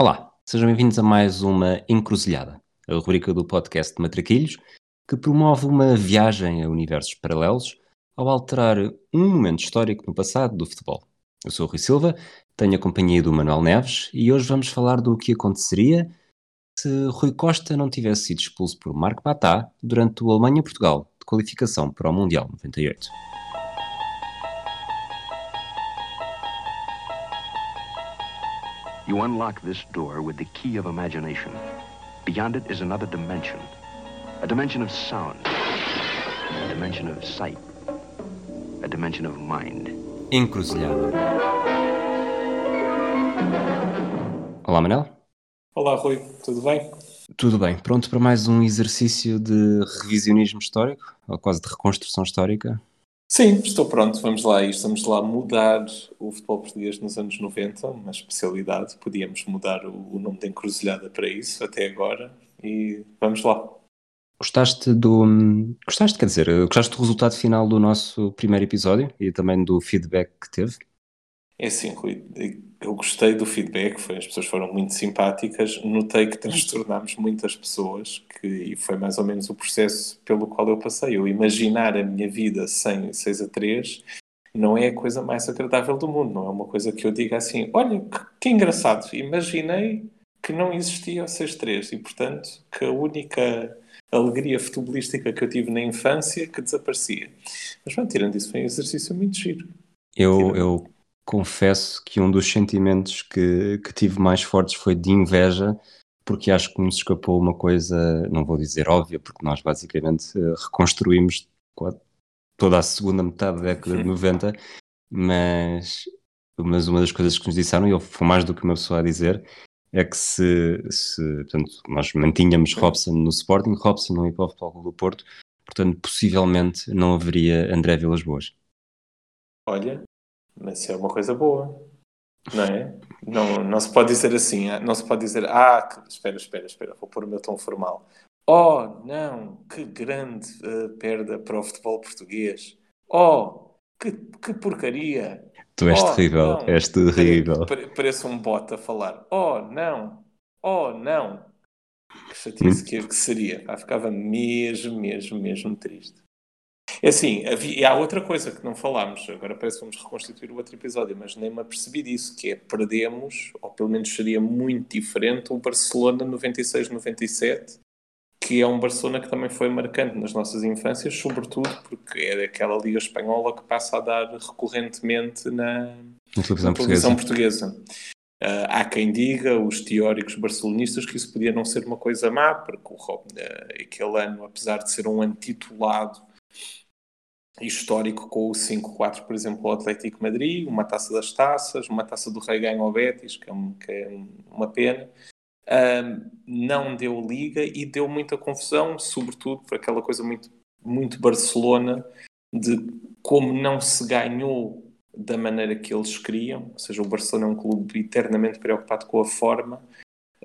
Olá, sejam bem-vindos a mais uma Encruzilhada, a rubrica do podcast de Matraquilhos, que promove uma viagem a universos paralelos ao alterar um momento histórico no passado do futebol. Eu sou o Rui Silva, tenho a companhia do Manuel Neves e hoje vamos falar do que aconteceria se Rui Costa não tivesse sido expulso por Marco Batá durante o Alemanha-Portugal de qualificação para o Mundial 98. You unlock this door with the key of imagination. Beyond it is another dimension. A dimension of sound. A dimension of sight. A dimension of mind. Encruzilhada. Olá, Manel. Olá, Rui. Tudo bem? Tudo bem. Pronto para mais um exercício de revisionismo histórico? Ou quase de reconstrução histórica? Sim, estou pronto, vamos lá. E estamos lá mudar o futebol português nos anos 90, uma especialidade. Podíamos mudar o, o nome da encruzilhada para isso até agora. E vamos lá. Gostaste do. Gostaste, quer dizer, gostaste do resultado final do nosso primeiro episódio e também do feedback que teve? É assim, Rui, eu gostei do feedback, foi, as pessoas foram muito simpáticas, notei que transtornámos muitas pessoas que, e foi mais ou menos o processo pelo qual eu passei. Eu imaginar a minha vida sem 6 a 3 não é a coisa mais agradável do mundo, não é uma coisa que eu diga assim, olha, que, que engraçado, imaginei que não existia o 6 3 e, portanto, que a única alegria futebolística que eu tive na infância que desaparecia. Mas, bom, tirando isso, foi um exercício muito giro. Eu, eu confesso que um dos sentimentos que, que tive mais fortes foi de inveja, porque acho que nos escapou uma coisa, não vou dizer óbvia, porque nós basicamente eh, reconstruímos toda a segunda metade da década de 90, mas, mas uma das coisas que nos disseram, e foi mais do que uma pessoa a dizer, é que se, se portanto, nós mantínhamos Robson no Sporting, Robson no Hip Hop do Porto, portanto, possivelmente não haveria André Vilas Boas. Olha, mas é uma coisa boa, não é? Não, não se pode dizer assim, ah, não se pode dizer, ah, que... espera, espera, espera, vou pôr o meu tom formal. Oh, não, que grande uh, perda para o futebol português. Oh, que, que porcaria. Tu és oh, terrível, não. és terrível. Parece um bot a falar. Oh, não, oh, não. Que chatice que, que seria. Ah, ficava mesmo, mesmo, mesmo triste. É assim, havia, há outra coisa que não falámos, agora parece que vamos reconstituir o outro episódio, mas nem me apercebi disso, que é perdemos, ou pelo menos seria muito diferente, o Barcelona 96-97, que é um Barcelona que também foi marcante nas nossas infâncias, sobretudo porque é daquela Liga Espanhola que passa a dar recorrentemente na, na televisão, televisão portuguesa. portuguesa. Uh, há quem diga, os teóricos barcelonistas, que isso podia não ser uma coisa má, porque o, uh, aquele ano, apesar de ser um ano titulado histórico com o 5-4, por exemplo, o Atlético Madrid, uma taça das taças, uma taça do Rei ganho ao Betis, que é, um, que é uma pena. Não deu liga e deu muita confusão, sobretudo por aquela coisa muito, muito Barcelona de como não se ganhou da maneira que eles queriam, ou seja, o Barcelona é um clube eternamente preocupado com a forma.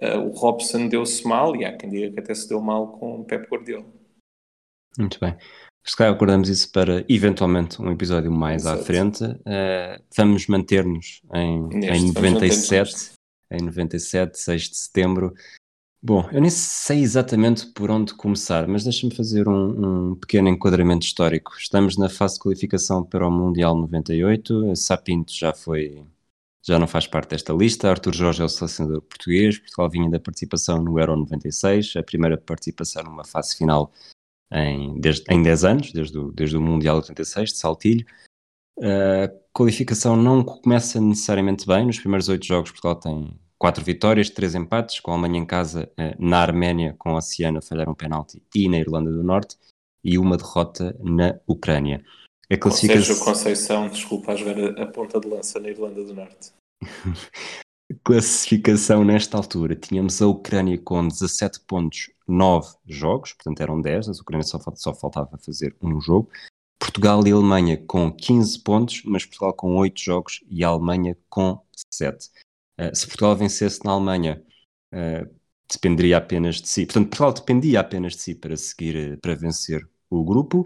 Uh, o Robson deu-se mal e há quem diga que até se deu mal com o Pep Guardiola. Muito bem. Se calhar acordamos isso para eventualmente um episódio mais Exato. à frente. Uh, vamos manter-nos em, em 97, em 97, 6 de setembro. Bom, eu nem sei exatamente por onde começar, mas deixa-me fazer um, um, pequeno enquadramento histórico. Estamos na fase de qualificação para o Mundial 98. Sapinto já foi, já não faz parte desta lista. Arthur Jorge é o selecionador português. Portugal vinha da participação no Euro 96, a primeira participação numa fase final em, desde, em 10 anos, desde o, desde o Mundial 86, de Saltilho. A qualificação não começa necessariamente bem. Nos primeiros oito jogos, Portugal tem quatro vitórias, três empates, com a Alemanha em casa, eh, na Arménia, com a Oceana, falharam um penalti, e na Irlanda do Norte, e uma derrota na Ucrânia. A classificação... Ou Conceição, desculpa, a jogar a ponta de lança na Irlanda do Norte. classificação nesta altura, tínhamos a Ucrânia com 17 pontos, 9 jogos, portanto eram 10, a Ucrânia só, só faltava fazer um jogo. Portugal e Alemanha com 15 pontos, mas Portugal com 8 jogos e a Alemanha com 7. Uh, eh, se Portugal vencesse na Alemanha, uh, dependeria apenas de si. Portanto, Portugal dependia apenas de si para seguir, para vencer o grupo.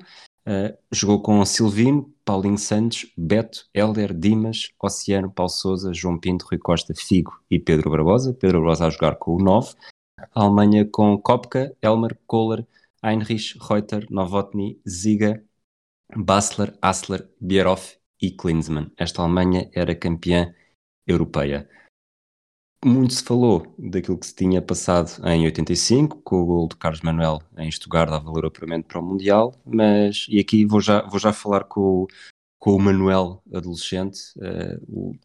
Uh, jogou com Silvino, Paulinho Santos, Beto, Helder, Dimas, Oceano, Paulo Souza, João Pinto, Rui Costa, Figo e Pedro Barbosa. Pedro Barbosa a jogar com o 9. A Alemanha com Kopka, Elmer, Kohler, Heinrich, Reuter, Novotny, Ziga, Basler, Assler, Bierhoff e Klinsmann. Esta Alemanha era campeã europeia. Muito se falou daquilo que se tinha passado em 85, com o gol de Carlos Manuel em Stuttgart a valer apuramento para o Mundial, mas, e aqui vou já, vou já falar com, o, com o Manuel, adolescente. Uh,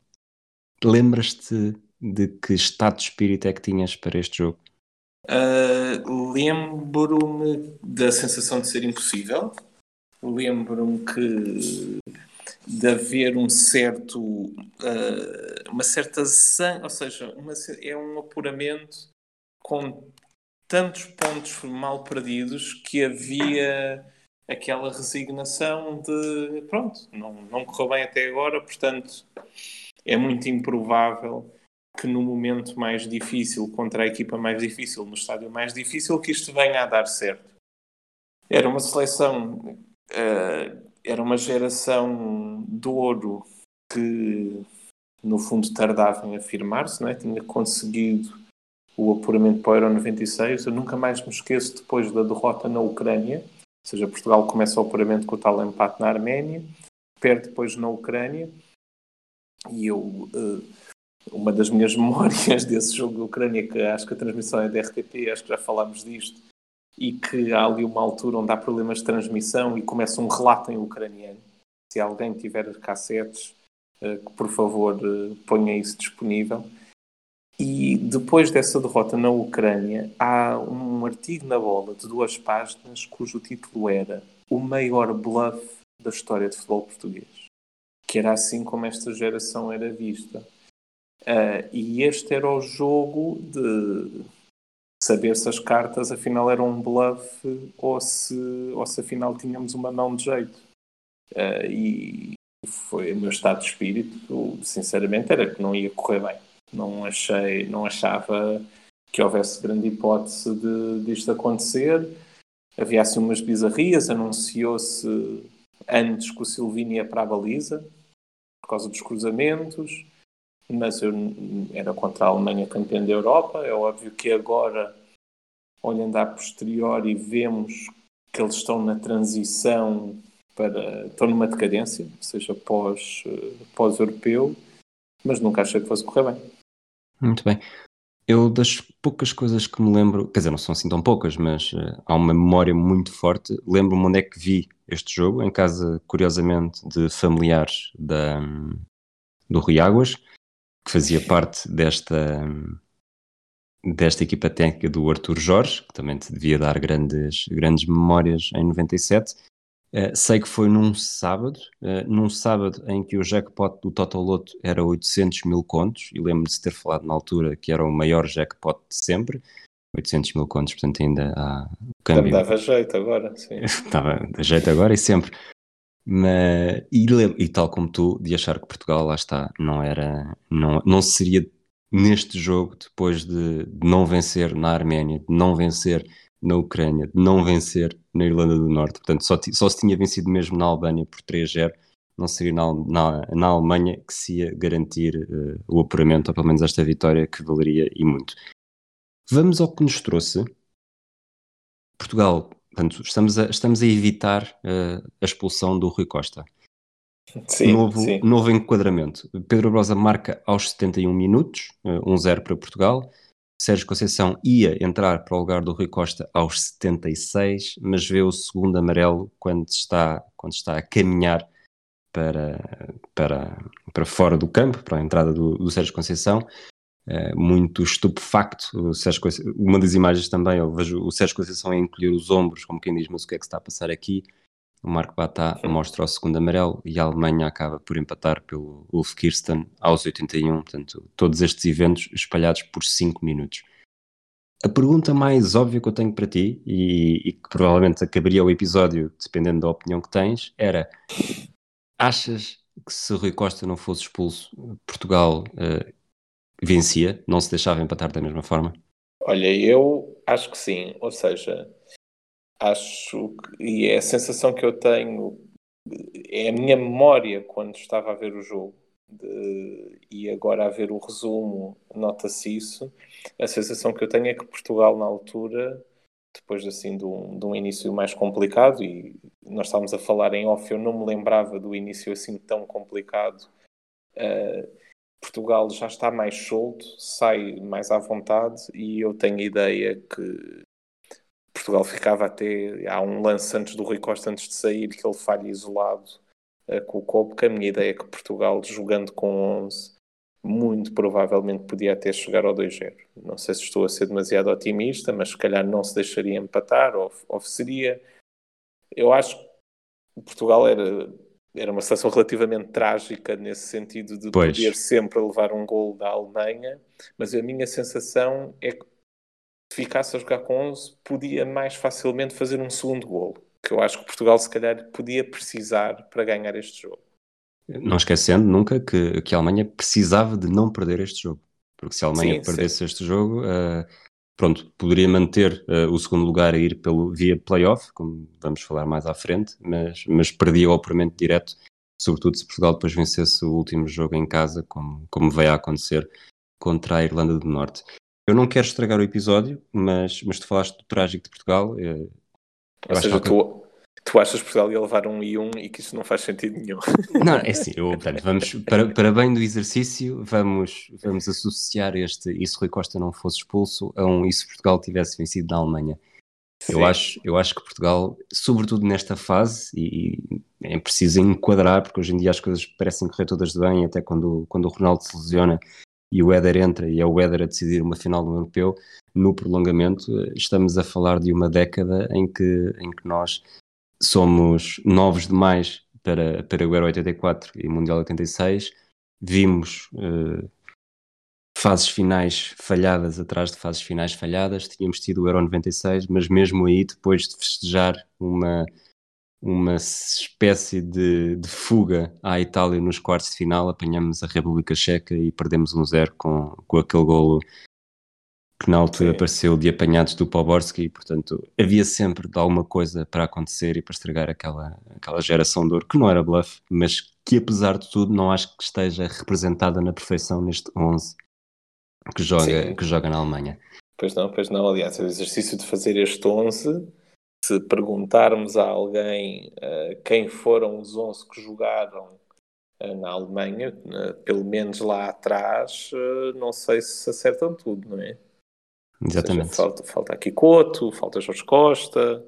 Lembras-te de que estado de espírito é que tinhas para este jogo? Uh, Lembro-me da sensação de ser impossível. Lembro-me que de haver um certo, uh, uma certa ou seja, uma, é um apuramento com tantos pontos mal perdidos que havia aquela resignação de pronto, não, não correu bem até agora, portanto é muito improvável que no momento mais difícil, contra a equipa mais difícil, no estádio mais difícil, que isto venha a dar certo. Era uma seleção uh, era uma geração de ouro que, no fundo, tardava em afirmar-se, não é? tinha conseguido o apuramento para o Euro 96. Eu nunca mais me esqueço, depois da derrota na Ucrânia, ou seja, Portugal começa o apuramento com o tal empate na Arménia, perde depois na Ucrânia, e eu. Uh, uma das minhas memórias desse jogo da Ucrânia, que acho que a transmissão é da RTP, acho que já falámos disto, e que há ali uma altura onde há problemas de transmissão e começa um relato em ucraniano. Se alguém tiver cassetes, eh, que por favor eh, ponha isso disponível. E depois dessa derrota na Ucrânia, há um artigo na bola de duas páginas cujo título era O maior bluff da história de futebol português. Que era assim como esta geração era vista. Uh, e este era o jogo de saber se as cartas afinal eram um bluff ou se, ou se afinal tínhamos uma mão de jeito. Uh, e foi o meu estado de espírito, sinceramente, era que não ia correr bem. Não achei, não achava que houvesse grande hipótese de disto acontecer. Havia assim umas bizarrias, anunciou-se antes que o Silvini ia para a baliza, por causa dos cruzamentos mas eu era contra a Alemanha campeã da Europa. É óbvio que agora, olhando a posteriori, vemos que eles estão na transição para. estão numa decadência, seja pós, pós-europeu, mas nunca achei que fosse correr bem. Muito bem. Eu, das poucas coisas que me lembro, quer dizer, não são assim tão poucas, mas uh, há uma memória muito forte. Lembro-me onde é que vi este jogo, em casa, curiosamente, de familiares da, do Rui Águas que fazia parte desta, desta equipa técnica do Arthur Jorge, que também te devia dar grandes, grandes memórias em 97. Uh, eh, sei que foi num sábado, uh, num sábado em que o jackpot do Totoloto era 800 mil contos, e lembro-me de ter falado na altura que era o maior jackpot de sempre, 800 mil contos, portanto ainda há o câmbio. Dava jeito agora, sim. Dava jeito agora e sempre. Mas, e, e, tal como tu, de achar que Portugal, lá está, não era, não, não seria neste jogo, depois de, de não vencer na Arménia, de não vencer na Ucrânia, de não vencer na Irlanda do Norte, portanto, só, só se tinha vencido mesmo na Albânia por 3-0, não seria na, na, na, Alemanha que se ia garantir uh, o apuramento, ou pelo menos esta vitória que valeria e muito. Vamos ao que nos trouxe. Portugal Portanto, estamos a, estamos a evitar uh, a expulsão do Rui Costa. Sim, novo, sim. novo enquadramento. Pedro Brosa marca aos 71 minutos, uh, eh, 1-0 para Portugal. Sérgio Conceição ia entrar para o lugar do Rui Costa aos 76, mas vê o segundo amarelo quando está, quando está a caminhar para, para, para fora do campo, para a entrada do, do Sérgio Conceição. Eh, muito estupefacto. O Sérgio, uma das imagens também, eu vejo o Sérgio Conceição a encolher os ombros, como quem diz, mas o que é que está a passar aqui? O Marco Batá mostra o segundo amarelo e a Alemanha acaba por empatar pelo Ulf Kirsten aos 81. Portanto, todos estes eventos espalhados por 5 minutos. A pergunta mais óbvia que eu tenho para ti, e, e, que provavelmente acabaria o episódio, dependendo da opinião que tens, era: achas que se Rui Costa não fosse expulso, Portugal uh, vencia, não se deixava empatar da mesma forma? Olha, eu acho que sim. Ou seja, acho que, e é a sensação que eu tenho, é a minha memória quando estava a ver o jogo. De, e agora a ver o resumo, nota-se isso. A sensação que eu tenho é que Portugal, na altura, depois assim de um, de um início mais complicado, e nós estávamos a falar em off, eu não me lembrava do início assim tão complicado. Uh, Portugal já está mais solto, sai mais à vontade, e eu tenho a ideia que Portugal ficava até. Há um lance antes do Rui Costa, antes de sair, que ele falha isolado uh, com o que a minha ideia é que Portugal, jogando com 11, muito provavelmente podia até chegar ao 2-0. Não sei se estou a ser demasiado otimista, mas se calhar não se deixaria empatar, ou, ou seria. Eu acho que Portugal era, era uma situação relativamente trágica nesse sentido de pois. poder sempre levar um gol da Alemanha, mas a minha sensação é que ficasse a jogar com 11, podia mais facilmente fazer um segundo golo, que eu acho que Portugal se calhar podia precisar para ganhar este jogo. Não esquecendo nunca que, que a Alemanha precisava de não perder este jogo, porque se a Alemanha sim, perdesse sim. este jogo, uh, pronto, poderia manter uh, o segundo lugar a ir pelo, via playoff, como vamos falar mais à frente, mas, mas perdia o apuramento direto, sobretudo se Portugal depois vencesse o último jogo em casa, como, como veio a acontecer contra a Irlanda do Norte. Eu não quero estragar o episódio, mas, mas tu falaste do trágico de Portugal. Eu, Ou seja, tu, tu achas que Portugal ia levar um e um e que isso não faz sentido nenhum. Não, é assim, eu, portanto, vamos, para, para bem do exercício, vamos, vamos associar este e se Rui Costa não fosse expulso a um e se Portugal tivesse vencido na Alemanha. Eu acho, eu acho que Portugal, sobretudo nesta fase, e, é preciso enquadrar, porque hoje em dia as coisas parecem correr todas bem, até quando, quando o Ronaldo se lesiona e o Éder entra e é o Éder a decidir uma final no europeu, no prolongamento, estamos a falar de uma década em que, em que nós somos novos demais para, para o Euro 84 e Mundial 86, vimos uh, fases finais falhadas atrás de fases finais falhadas, tínhamos tido o Euro 96, mas mesmo aí, depois de festejar uma uma espécie de, de, fuga à Itália nos quartos de final, apanhamos a República Checa e perdemos um zero com, com aquele golo que na altura Sim. apareceu de apanhados do Poborski, portanto havia sempre de alguma coisa para acontecer e para estragar aquela, aquela geração de ouro, que não era bluff, mas que apesar de tudo não acho que esteja representada na perfeição neste 11 que joga, que joga na Alemanha. Pois não, pois não, aliás, o exercício de fazer este 11 se perguntarmos a alguém uh, quem foram os 11 que jogaram uh, na Alemanha, uh, pelo menos lá atrás, não sei se acertam tudo, não é? Exatamente. Seja, falta, falta aqui Couto, falta Jorge Costa,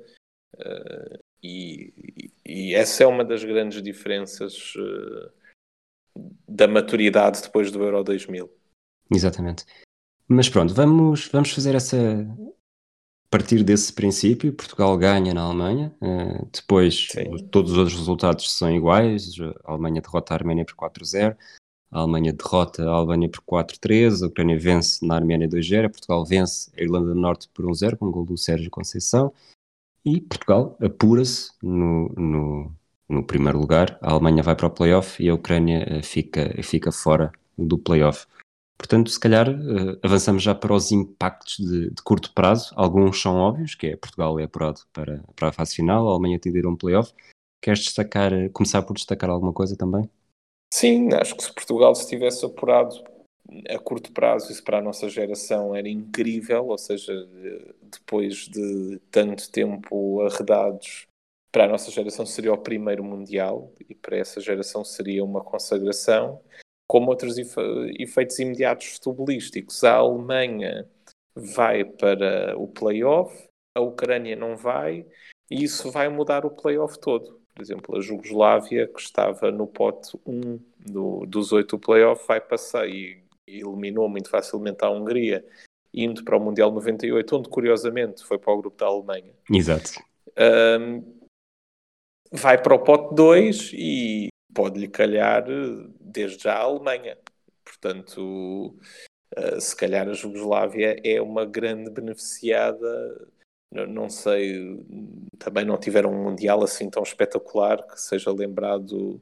e, e, essa é uma das grandes diferenças da maturidade depois do Euro 2000. Exatamente. Mas pronto, vamos, vamos fazer essa, partir desse princípio, Portugal ganha na Alemanha, uh, depois Sim. todos os outros resultados são iguais, a Alemanha derrota a Arménia por 4-0, a Alemanha derrota a Albânia por 4-3, a Ucrânia vence na Arménia 2-0, Portugal vence a Irlanda do Norte por 1-0 com o gol do Sérgio Conceição e Portugal apura-se no, no, no, primeiro lugar, a Alemanha vai para o playoff e a Ucrânia uh, fica, fica fora do playoff. Portanto, se calhar uh, avançamos já para os impactos de, de, curto prazo. Alguns são óbvios, que é Portugal é apurado para, para a fase final, a Alemanha tem de ir a um playoff. Queres destacar, começar por destacar alguma coisa também? Sim, acho que se Portugal se tivesse apurado a curto prazo, isso para a nossa geração era incrível, ou seja, depois de tanto tempo arredados, para a nossa geração seria o primeiro Mundial e para essa geração seria uma consagração como outros efeitos imediatos futebolísticos. A Alemanha vai para o playoff, a Ucrânia não vai, e isso vai mudar o playoff todo. Por exemplo, a Jugoslávia, que estava no pote 1 do, dos oito playoff, vai passar e, e eliminou muito facilmente a Hungria, indo para o Mundial 98, onde curiosamente foi para o grupo da Alemanha. Exato. Um, vai para o pote 2 e pode-lhe calhar desde já a Alemanha. Portanto, uh, se calhar a Jugoslávia é uma grande beneficiada. Não, sei, também não tiveram um Mundial assim tão espetacular que seja lembrado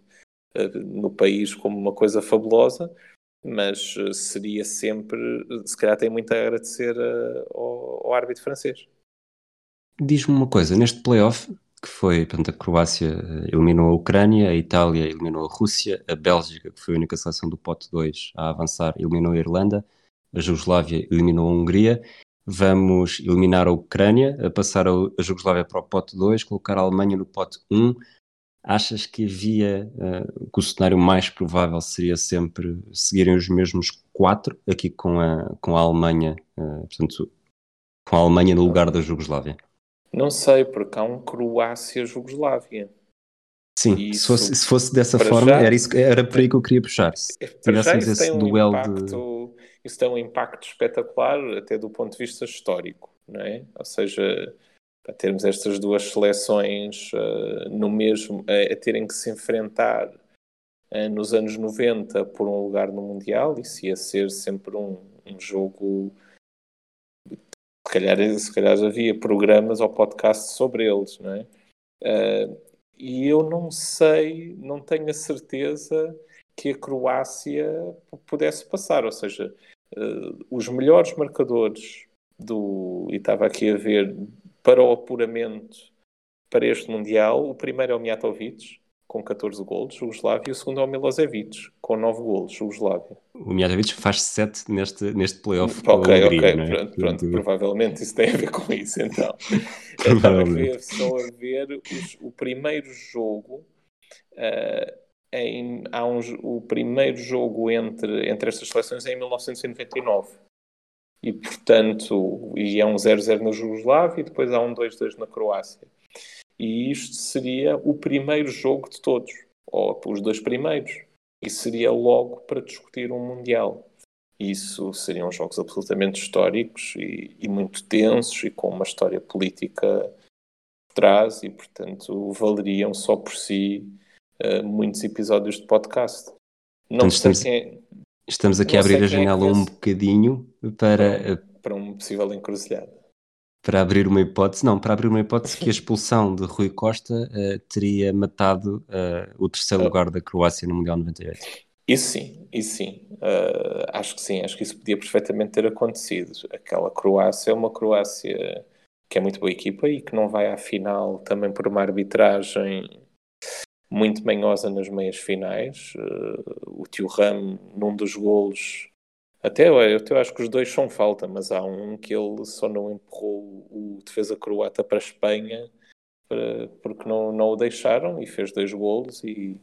uh, no país como uma coisa fabulosa, mas uh, seria sempre, se calhar tem muito a agradecer ao, ao árbitro francês. Diz-me uma coisa, neste playoff, que foi, portanto, a Croácia eh, eliminou a Ucrânia, a Itália eliminou a Rússia, a Bélgica, que foi a única seleção do pote 2 a avançar, eliminou a Irlanda, a Jugoslávia eliminou a Hungria, vamos eliminar a Ucrânia, a passar a Jugoslávia para o pote 2, colocar a Alemanha no pote 1. Achas que havia, uh, que o cenário mais provável seria sempre seguirem os mesmos quatro, aqui com a, com a Alemanha, uh, portanto, com a Alemanha no lugar da Jugoslávia? Não sei, porque há um Croácia-Jugoslávia. Sim, se fosse, se fosse, dessa forma, já, era, isso, era por aí que eu queria puxar. Se tivéssemos esse um duelo impacto, de. Isso tem um impacto espetacular, até do ponto de vista histórico, não é? Ou seja, para termos estas duas seleções uh, no mesmo, uh, a terem que se enfrentar uh, nos anos 90 por um lugar no Mundial, isso ia ser sempre um, um jogo se calhar, se calhar havia programas ou podcasts sobre eles, não é? Uh, e eu não sei, não tenho a certeza que a Croácia pudesse passar, ou seja, uh, os melhores marcadores do, e estava aqui a ver, para o apuramento para este Mundial, o primeiro é o Mijatovic, com 14 golos, Jugoslávia, e o segundo é o Milosevic, com 9 golos, Jugoslávia. O Mijatovic faz 7 neste, neste playoff Ok, Hungria, ok, é? pronto, pronto, provavelmente isso tem a ver com isso, então. Estava a ver, só a ver os, o primeiro jogo, uh, em, há um, o primeiro jogo entre, entre estas seleções é em 1999. E, portanto, e é um 0-0 na Jugoslávia e depois há um 2-2 na Croácia. E isto seria o primeiro jogo de todos, ou os dois primeiros. E seria logo para discutir um Mundial. Isso seriam jogos absolutamente históricos e, e muito tensos e com uma história política por trás e, portanto, valeriam só por si uh, muitos episódios de podcast. Não então, estamos, quem, estamos aqui a abrir a é janela é um bocadinho para... Para um possível encruzilhada para abrir uma hipótese, não, para abrir uma hipótese que a expulsão de Rui Costa uh, teria matado uh, o terceiro lugar da Croácia no Mundial 98. Isso sim, isso sim. Uh, acho que sim, acho que isso podia perfeitamente ter acontecido. Aquela Croácia é uma Croácia que é muito boa equipa e que não vai à final também por uma arbitragem muito manhosa nas meias finais. o tio Ram, num dos golos, até eu, eu acho que os dois são falta, mas há um que ele só não empurrou o defesa croata para a Espanha para, porque não, não o deixaram e fez dois golos e,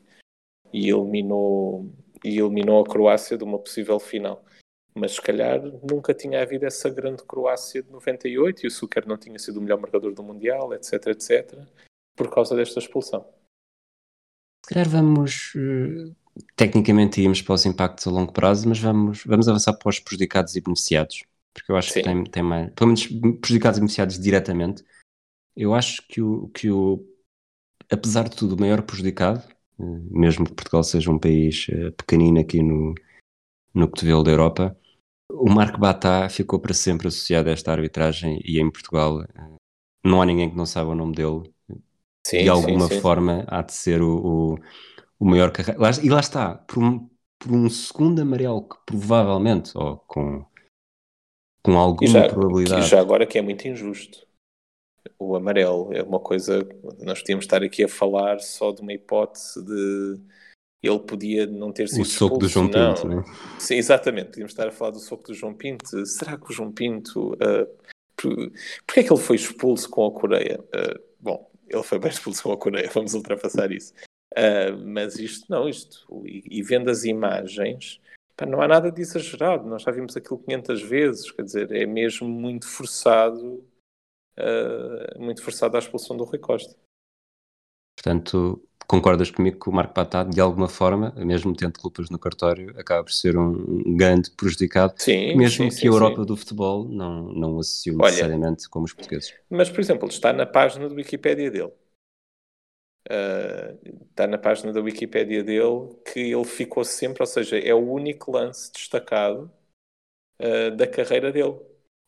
e, eliminou, e eliminou a Croácia de uma possível final. Mas se calhar nunca tinha havido essa grande Croácia de 98 e o Suker não tinha sido o melhor marcador do Mundial, etc, etc, por causa desta expulsão. Calhar vamos uh, tecnicamente íamos para os impactos a longo prazo, mas vamos, vamos avançar para os prejudicados e beneficiados, porque eu acho Sim. que tem, tem mais, pelo menos prejudicados e beneficiados diretamente. Eu acho que o, que o apesar de tudo, o maior prejudicado, eh, mesmo que Portugal seja um país eh, pequenino aqui no, no cotovelo da Europa, o Marco Batá ficou para sempre associado a esta arbitragem e em Portugal eh, não há ninguém que não saiba o nome dele. Sim, de alguma sim, sim. forma há de ser o, o o maior carreira. E lá está, por um, por um segundo amarelo que provavelmente, ou com, com alguma já, probabilidade. já agora que é muito injusto. O amarelo é uma coisa. Nós podíamos estar aqui a falar só de uma hipótese de ele podia não ter sido. O soco expulso, do João não. Pinto, né? Sim, exatamente. Podíamos estar a falar do soco do João Pinto. Será que o João Pinto. Uh, por, porquê é que ele foi expulso com a Coreia? Uh, ele foi bem expulso com a Coreia, vamos ultrapassar isso. Uh, mas isto não, isto, e, e vendo as imagens, pá, não há nada de exagerado, nós já vimos aquilo 500 vezes, quer dizer, é mesmo muito forçado, uh, muito forçado a expulsão do Rui Costa. Portanto, concordas comigo que o Marco Patá, de alguma forma, mesmo tendo culpas no cartório, acaba por ser um grande prejudicado, sim, mesmo sim, que sim, a Europa do futebol não, não o associou necessariamente como os portugueses. Mas, por exemplo, está na página do Wikipédia dele. Uh, está na página da Wikipédia dele que ele ficou sempre, ou seja, é o único lance destacado uh, da carreira dele.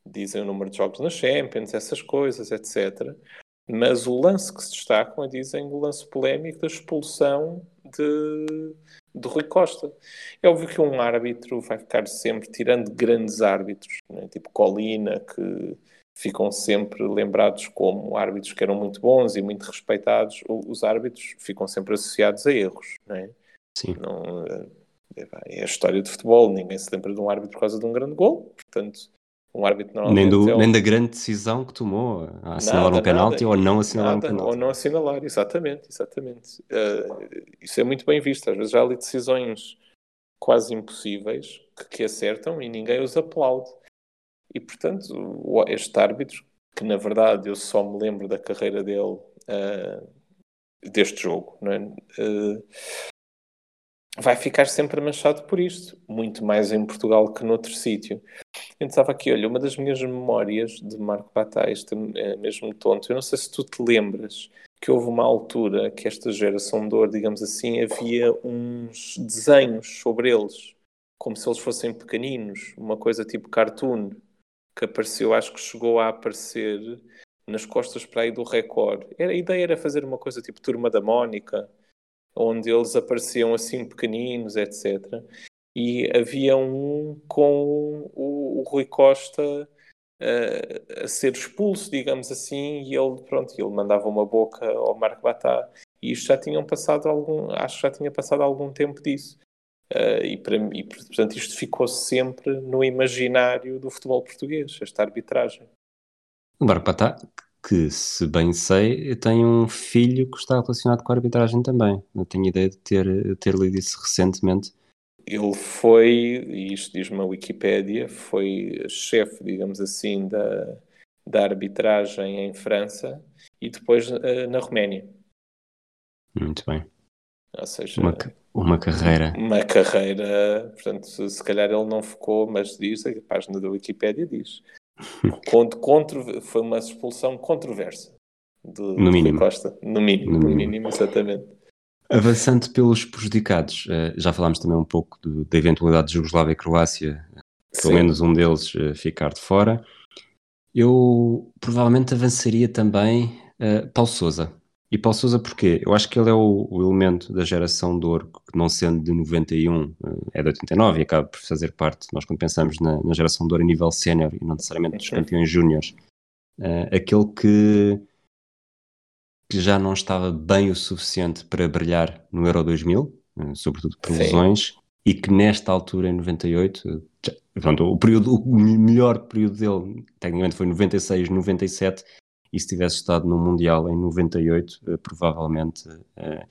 Dizem o número de jogos na Champions, essas coisas, etc. Mas o lance que se destacam é, dizem, o lance polémico da expulsão de, de Rui Costa. É óbvio que um árbitro vai ficar sempre tirando grandes árbitros, né? tipo Colina, que ficam sempre lembrados como árbitros que eram muito bons e muito respeitados, os árbitros ficam sempre associados a erros, não é? Sim. Não, é, é a história de futebol, ninguém se lembra de um árbitro por causa de um grande gol, portanto, um árbitro normalmente. Nem, do, é um... nem da grande decisão que tomou, a assinalar nada, um penalti ou não assinalar nada, um penalti. Ou não assinalar, exatamente, exatamente. Uh, isso é muito bem visto. Às vezes há ali decisões quase impossíveis que, que acertam e ninguém os aplaude. E portanto, este árbitro, que na verdade eu só me lembro da carreira dele uh, deste jogo, não é? Uh, vai ficar sempre manchado por isto, muito mais em Portugal que noutro sítio. Eu estava aqui, olha, uma das minhas memórias de Marco Batais, é mesmo tonto, eu não sei se tu te lembras que houve uma altura que esta geração de ouro, digamos assim, havia uns desenhos sobre eles, como se eles fossem pequeninos, uma coisa tipo cartoon, que apareceu, acho que chegou a aparecer nas costas para aí do Record. Era, a ideia era fazer uma coisa tipo Turma da Mónica, onde eles apareciam assim pequeninos, etc. E havia um com o, o Rui Costa uh, a ser expulso, digamos assim, e ele, pronto, ele mandava uma boca ao Marco Batá. E isto já tinham passado algum, acho que já tinha passado algum tempo disso. Uh, e, para, e, portanto, isto ficou sempre no imaginário do futebol português, esta arbitragem. O Marco Batá, que, se bem sei, tem um filho que está relacionado com a arbitragem também. Eu tenho ideia de ter, ter lido isso recentemente. Ele foi, e isto diz-me a Wikipédia, foi chefe, digamos assim, da, da arbitragem em França e depois uh, na Roménia. Muito bem. Ou seja, uma, uma carreira. Uma carreira, portanto, se, se calhar ele não ficou, mas diz, a página da Wikipédia diz, Contra, contra, foi uma expulsão controversa de, no mínimo. Costa. No mínimo, no, no mínimo. mínimo, exatamente. Avançando pelos prejudicados, eh, já falámos também um pouco do, da eventualidade de Jugoslávia e Croácia, pelo Sim. menos um deles eh, ficar de fora. Eu provavelmente avançaria também uh, Paulo Souza. E Paulo Souza porquê? Eu acho que ele é o, o, elemento da geração de ouro, que não sendo de 91, é de 89 e acaba por fazer parte, nós quando pensamos na, na geração de ouro a nível sénior e não necessariamente dos campeões júniores, uh, aquele que, que já não estava bem o suficiente para brilhar no Euro 2000, uh, sobretudo por lesões, e que nesta altura, em 98, já, pronto, o, período, o melhor período dele, tecnicamente foi 96, 97, e se tivesse estado no Mundial em 98, eh, provavelmente eh,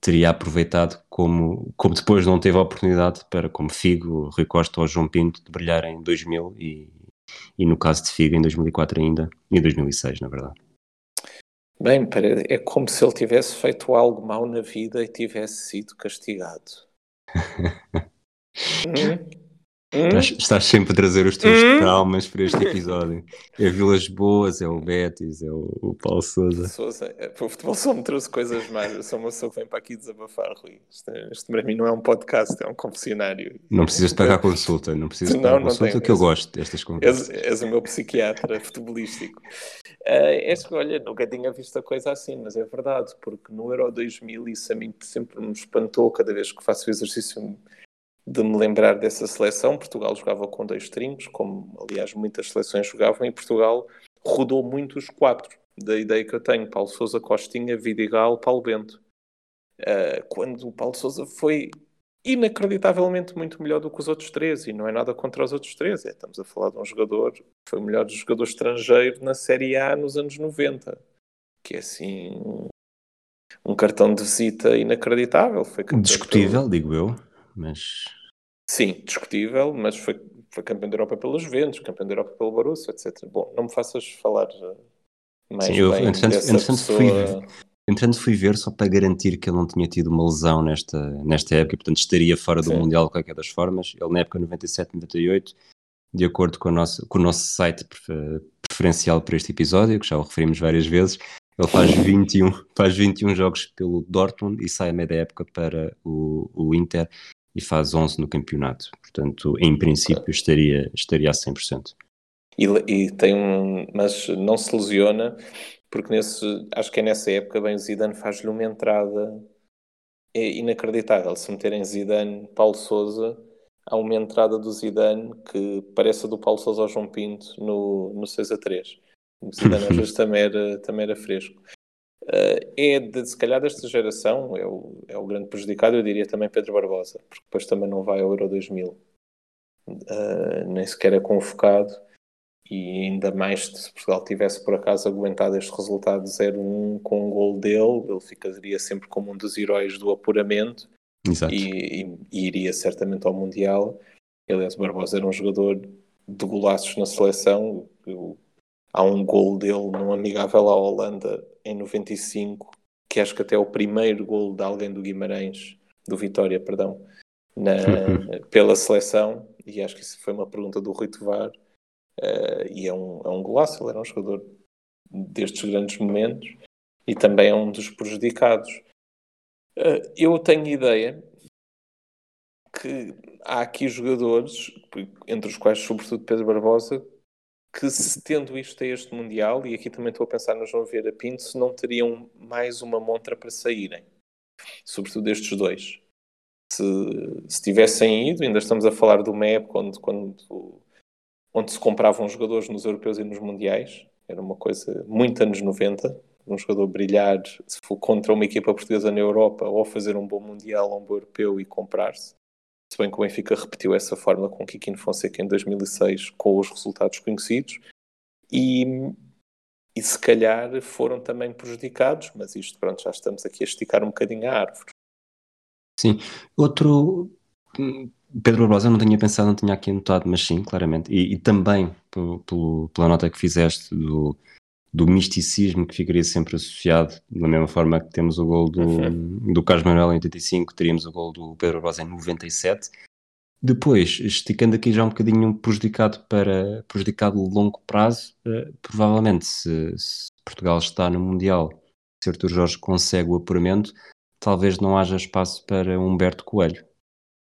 teria aproveitado como, como depois não teve a oportunidade para, como Figo, Rui Costa ou João Pinto, de brilhar em 2000 e, e no caso de Figo em 2004 ainda, e em 2006 na verdade. Bem, é como se ele tivesse feito algo mau na vida e tivesse sido castigado. hum? Hum? Estás, sempre a trazer os teus hum? traumas para este episódio. É Vilas Boas, é o Betis, é o, o Paulo Souza. Souza, é, o futebol só me trouxe coisas mais. Eu sou uma pessoa que vem para aqui desabafar, Rui. Isto, isto para mim não é um podcast, é um confessionário. Não precisas de pagar consulta, não precisas de pagar não, consulta, não que eu gosto destas conversas. És, és o meu psiquiatra futebolístico. Uh, olha, nunca tinha visto a coisa assim, mas é verdade, porque no Euro 2000 isso a mim sempre me espantou cada vez que faço o exercício de me lembrar dessa seleção. Portugal jogava com dois trincos, como aliás muitas seleções jogavam, e Portugal rodou muito os quatro. Da ideia que eu tenho, Paulo Sousa, Costinha, Vidigal, Paulo Bento. Uh, quando o Paulo Sousa foi inacreditavelmente muito melhor do que os outros três, e não é nada contra os outros três, é, estamos a falar de um jogador que foi o melhor jogador estrangeiro na Série A nos anos 90, que é assim um cartão de visita inacreditável. Foi Discutível, digo eu mas... Sim, discutível, mas foi, foi campeão da Europa pelos Juventus, campeão da Europa pelo Borussia, etc. Bom, não me faças falar eh, mais Sim, eu, bem entretanto, entretanto pessoa... Fui, entretanto fui ver só para garantir que ele não tinha tido uma lesão nesta, nesta época, portanto estaria fora do Sim. Mundial de qualquer das formas. Ele na época 97, 98, de acordo com o nosso, com o nosso site preferencial para este episódio, que já o referimos várias vezes, ele faz 21, faz 21 jogos pelo Dortmund e sai a média época para o, o Inter e faz 11 no campeonato. Portanto, em princípio, estaria, estaria a 100%. E, e tem um. Mas não se lesiona, porque nesse, acho que é nessa época, bem, o Zidane faz-lhe uma entrada é inacreditável. Se meterem Zidane, Paulo Souza, há uma entrada do Zidane que parece a do Paulo Sousa ao João Pinto no, no 6 a 3. O Zidane às vezes também era, também era fresco. Uh, é de, se calhar desta geração, é o, é o grande prejudicado, eu diria também Pedro Barbosa, porque depois também não vai ao Euro 2000. Uh, eh, nem sequer é convocado e ainda mais se Portugal tivesse por acaso aguentado este resultado 0-1 com o gol dele, ele ficaria sempre como um dos heróis do apuramento e, e, e, iria certamente ao Mundial. Aliás, o Barbosa era um jogador de golaços na seleção. Eu, há um gol dele num amigável à Holanda em 95, que acho que até é o primeiro gol de alguém do Guimarães, do Vitória, perdão, na, pela seleção. E acho que isso foi uma pergunta do Rui Tovar. Uh, e é um, é um golaço, ele era um jogador destes grandes momentos e também é um dos prejudicados. Uh, eu tenho ideia que há aqui jogadores, entre os quais sobretudo Pedro Barbosa, que se tendo isto a este Mundial, e aqui também estou a pensar no João Vieira Pinto, se não teriam mais uma montra para saírem. Sobretudo estes dois. Se, se tivessem ido, ainda estamos a falar de uma época onde, quando, onde se compravam jogadores nos europeus e nos mundiais, era uma coisa muito anos 90, um jogador brilhar se for contra uma equipa portuguesa na Europa ou fazer um bom mundial ou um bom europeu e comprar-se. Se bem que o Benfica repetiu essa fórmula com Kikino Fonseca em 2006 com os resultados conhecidos e, e se calhar foram também prejudicados, mas isto pronto, já estamos aqui a esticar um bocadinho a árvore. Sim, outro Pedro Barbosa não tinha pensado, não tinha aqui anotado, mas sim, claramente, e, e também pelo, pela nota que fizeste do, do misticismo que ficaria sempre associado, da mesma forma que temos o gol do, uhum. do Carlos Manuel em 85, teríamos o gol do Pedro Rosa em 97. Depois, esticando aqui já um bocadinho prejudicado para prejudicado a longo prazo, uh, provavelmente se, se, Portugal está no Mundial, se Artur Jorge consegue o apuramento, talvez não haja espaço para Humberto Coelho.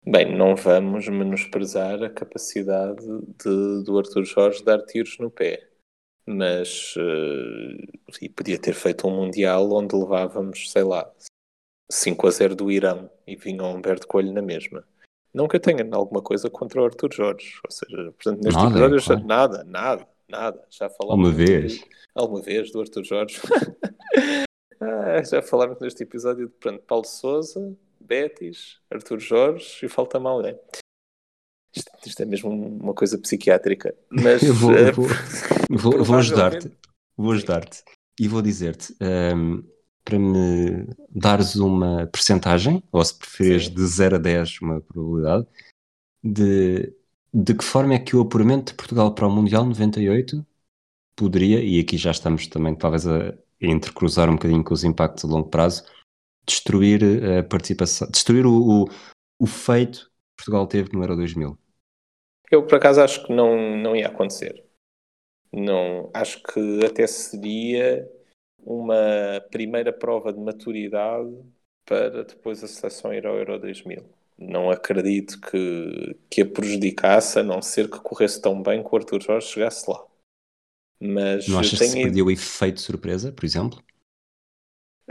Bem, não vamos menosprezar a capacidade de, do Artur Jorge dar tiros no pé mas uh, e podia ter feito um Mundial onde levávamos, sei lá, 5 a 0 do Irão e vinha o Humberto Coelho na mesma. Não que eu tenha alguma coisa contra o Arthur Jorge, ou seja, portanto, neste nada, episódio, claro. nada, nada, nada. Já falámos. Uma vez. De, alguma vez do Arthur Jorge. ah, já falámos neste episódio de pronto, Paulo Souza, Betis, Arthur Jorge e falta-me alguém. Isto, isto, é mesmo uma coisa psiquiátrica. Mas eu vou, eu vou, vou, vou ajudar-te. Vou ajudar-te e vou dizer-te um, ehm, para me dares uma percentagem, ou se preferires de 0 a 10, uma probabilidade, de, de que forma é que o apuramento de Portugal para o Mundial 98 poderia, e aqui já estamos também talvez a intercruzar um bocadinho com os impactos a longo prazo, destruir a participação, destruir o, o, o feito que Portugal teve no Euro 2000. Eu, por acaso, acho que não, não ia acontecer. Não, acho que até seria uma primeira prova de maturidade para depois a seleção ir ao Euro 2000. Não acredito que, que a prejudicasse, a não ser que corresse tão bem que o Arthur Jorge chegasse lá. Mas não achas que se perdeu o efeito surpresa, por exemplo?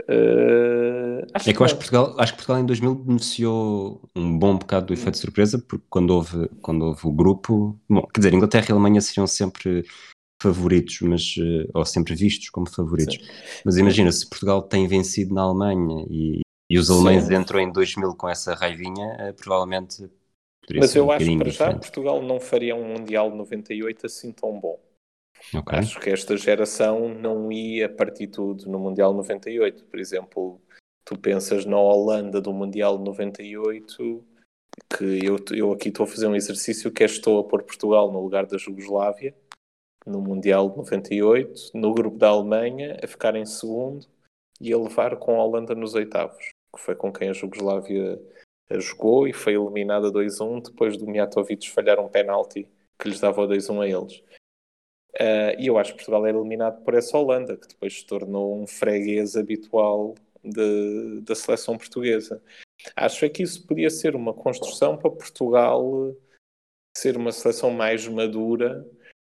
Uh, é que eu acho que, Portugal, acho que Portugal em 2000 beneficiou um bom bocado do efeito de surpresa, porque quando houve, quando houve o grupo, bom, quer dizer, Inglaterra e Alemanha seriam sempre favoritos, mas, uh, ou sempre vistos como favoritos. Sim. Mas imagina, se Portugal tem vencido na Alemanha e, e os alemães Sim. entram em 2000 com essa raivinha, uh, provavelmente poderia Mas ser eu um acho que para já Portugal não faria um Mundial 98 assim tão bom. Okay. Acho que esta geração não ia partir tudo no Mundial 98. Por exemplo, tu pensas na Holanda do Mundial 98, que eu, eu aqui estou a fazer um exercício que é estou a pôr Portugal no lugar da Jugoslávia no Mundial de 98, no grupo da Alemanha, a ficar em segundo e a levar com a Holanda nos oitavos, que foi com quem a Jugoslávia jogou e foi eliminada 2-1 depois do Mijatovic falhar um penalti que lhes dava o 2-1 a eles. Uh, e eu acho que Portugal era eliminado por essa Holanda, que depois se tornou um freguês habitual de, da seleção portuguesa. Acho é que isso podia ser uma construção para Portugal ser uma seleção mais madura.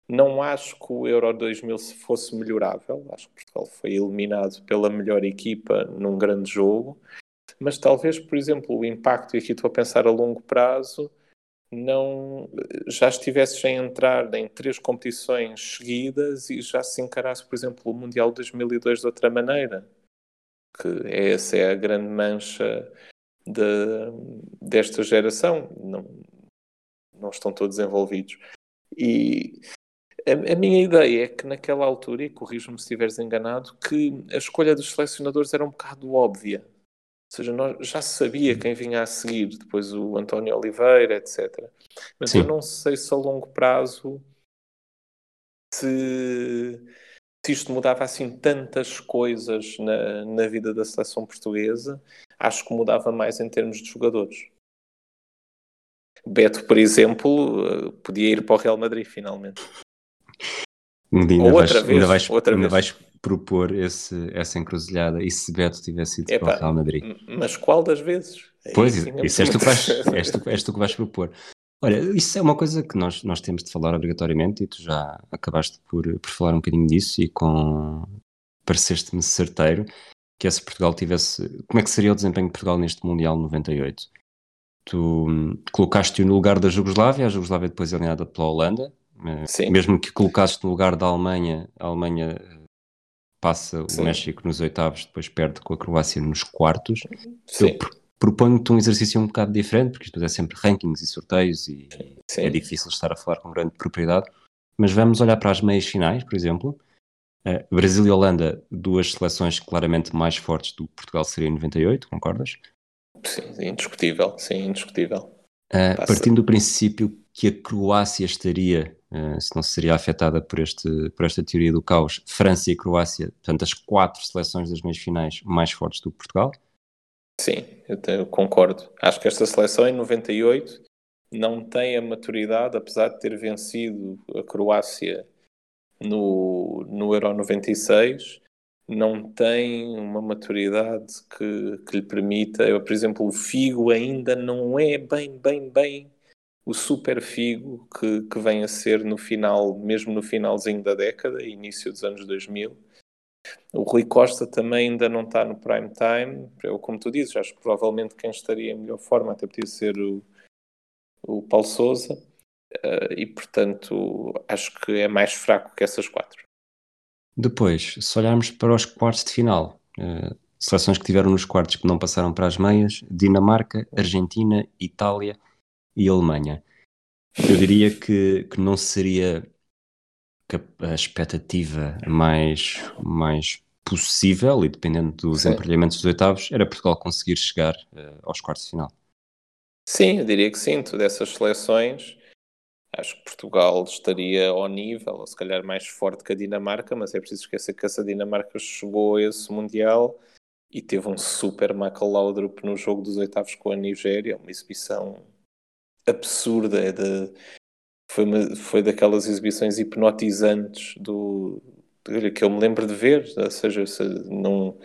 Não acho que o Euro 2000 fosse melhorável. Acho que Portugal foi eliminado pela melhor equipa num grande jogo. Mas talvez, por exemplo, o impacto, e aqui estou a pensar a longo prazo, não já estivesses a entrar em três competições seguidas e já se encarasse, por exemplo, o Mundial 2002 de outra maneira. Que essa é a grande mancha de, desta geração. Não, não estão todos envolvidos. E a, a, minha ideia é que naquela altura, e corrijo-me se estiveres enganado, que a escolha dos selecionadores era um bocado óbvia. Ou seja, nós já sabia quem vinha a seguir, depois o António Oliveira, etc. Mas Sim. eu não sei se a longo prazo se, se isto mudava assim tantas coisas na, na vida da seleção portuguesa. Acho que mudava mais em termos de jogadores. Beto, por exemplo, eh, podia ir para o Real Madrid finalmente. Ainda, Ou outra vais, vez, ainda vais, outra ainda vez. vais propor esse, essa encruzilhada e se Beto tivesse ido Epa, para o Real Madrid. Mas qual das vezes? É pois, isso, isso és, tu que vais, és, tu, és tu que vais propor. Olha, isso é uma coisa que nós, nós temos de falar obrigatoriamente e tu já acabaste por, por falar um bocadinho disso e com pareceste-me certeiro que é se Portugal tivesse. Como é que seria o desempenho de Portugal neste Mundial 98? Tu hum, colocaste-o no lugar da Jugoslávia, a Jugoslávia depois eliminada pela Holanda, eh, Sim. mesmo que colocasses no lugar da Alemanha, a Alemanha eh, passa Sim. o México nos oitavos, depois perde com a Croácia nos quartos. Sim. Eu proponho-te um exercício um bocado diferente, porque isto é sempre rankings e sorteios e Sim. é difícil estar a falar com grande propriedade. Mas vamos olhar para as meias finais, por exemplo. Uh, Brasil e Holanda, duas seleções claramente mais fortes do que Portugal seria em 98, concordas? Sim, indiscutível, sim, indiscutível. Uh, partindo do princípio que a Croácia estaria, uh, se não seria afetada por, este, por esta teoria do caos, França e Croácia, portanto, as quatro seleções das meias finais mais fortes do que Portugal? Sim, eu, te, eu concordo. Acho que esta seleção em 98 não tem a maturidade, apesar de ter vencido a Croácia no, no Euro 96, não tem uma maturidade que, que lhe permita. Eu, por exemplo, o Figo ainda não é bem, bem, bem o super Figo que, que vem a ser no final, mesmo no finalzinho da década, início dos anos 2000. O Rui Costa também ainda não está no prime time. Eu, como tu dizes, acho que provavelmente quem estaria em melhor forma até podia ser o, o Paulo Souza. Uh, e portanto acho que é mais fraco que essas quatro. Depois, se olharmos para os quartos de final, uh, seleções que tiveram nos quartos que não passaram para as meias, Dinamarca, Argentina, Itália e Alemanha. Eu diria que, que não seria a expectativa mais, mais possível, e dependendo dos Sim. emparelhamentos dos oitavos, era Portugal conseguir chegar uh, aos quartos de final. Sim, eu diria que sim. Dessas seleções Acho que Portugal estaria ao nível, ou se calhar mais forte que a Dinamarca, mas é preciso esquecer que essa Dinamarca chegou a esse Mundial e teve um super Laudrup no jogo dos oitavos com a Nigéria, uma exibição absurda, é de, foi, uma, foi daquelas exibições hipnotizantes do, que eu me lembro de ver, ou seja, se, num,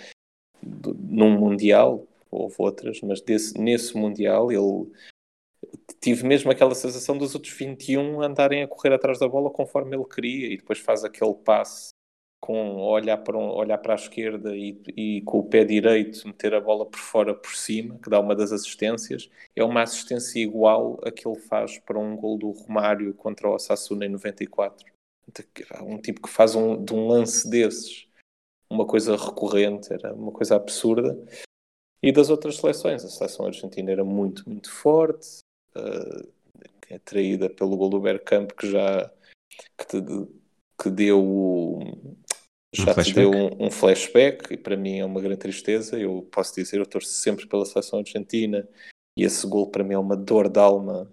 num Mundial, houve outras, mas desse, nesse Mundial ele tive mesmo aquela sensação dos outros 21 andarem a correr atrás da bola conforme ele queria e depois faz aquele passe com olhar para, um, olhar para a esquerda e, e, com o pé direito meter a bola por fora por cima, que dá uma das assistências, é uma assistência igual a que ele faz para um gol do Romário contra o Osasuna em 94. Um tipo que faz um, de um lance desses uma coisa recorrente, era uma coisa absurda. E das outras seleções, a seleção argentina era muito, muito forte, uh, é traída pelo gol do Bergkamp que já que, te, que deu já um te deu um, um, flashback e para mim é uma grande tristeza. Eu posso dizer, eu torço sempre pela seleção argentina e esse gol para mim é uma dor de alma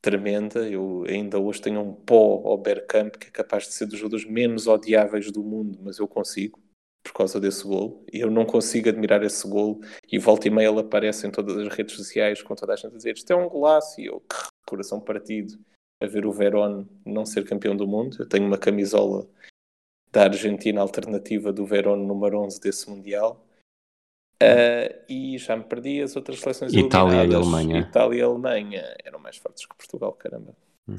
tremenda. Eu ainda hoje tenho um pó ao Bergkamp que é capaz de ser dos jogadores menos odiáveis do mundo, mas eu consigo por causa desse gol. Eu não consigo admirar esse gol. E volta e meia ele aparece em todas as redes sociais com toda a gente a dizer isto é um golaço. E eu, coração partido, a ver o Verón não ser campeão do mundo. Eu tenho uma camisola da Argentina alternativa do Verón número 11 desse Mundial. Uh, e já me perdi as outras seleções Itália e Alemanha. Itália e Alemanha eram mais fortes que Portugal, caramba. Hum.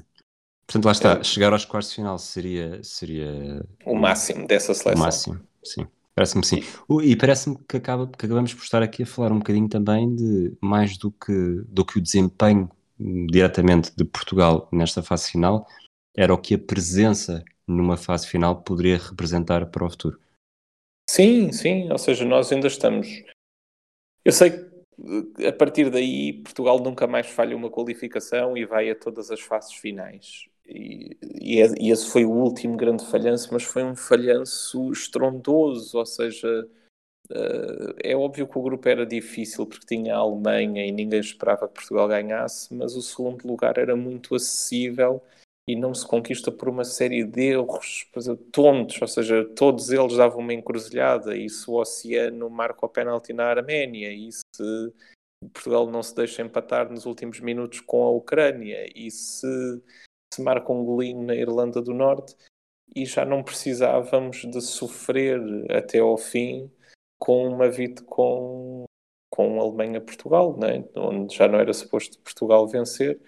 Portanto, lá está, é. chegar aos quartos de final seria, seria o máximo dessa seleção. O máximo, sim. Parece-me sim. E parece-me que, acaba, que acabamos por estar aqui a falar um bocadinho também de mais do que, do que o desempenho diretamente de Portugal nesta fase final era o que a presença numa fase final poderia representar para o futuro. Sim, sim, ou seja, nós ainda estamos. Eu sei que a partir daí Portugal nunca mais falha uma qualificação e vai a todas as fases finais. E, e, é, e esse foi o último grande falhanço, mas foi um falhanço estrondoso, ou seja, Uh, é óbvio que o grupo era difícil porque tinha a Alemanha e ninguém esperava que Portugal ganhasse, mas o segundo lugar era muito acessível e não se conquista por uma série de erros tontos, ou seja, todos eles davam uma encruzilhada. E se o Oceano marca o pênalti na Arménia, e se Portugal não se deixa empatar nos últimos minutos com a Ucrânia, e se se marca um golinho na Irlanda do Norte, e já não precisávamos de sofrer até ao fim com uma vit com com Alemanha-Portugal, né? onde já não era suposto Portugal vencer,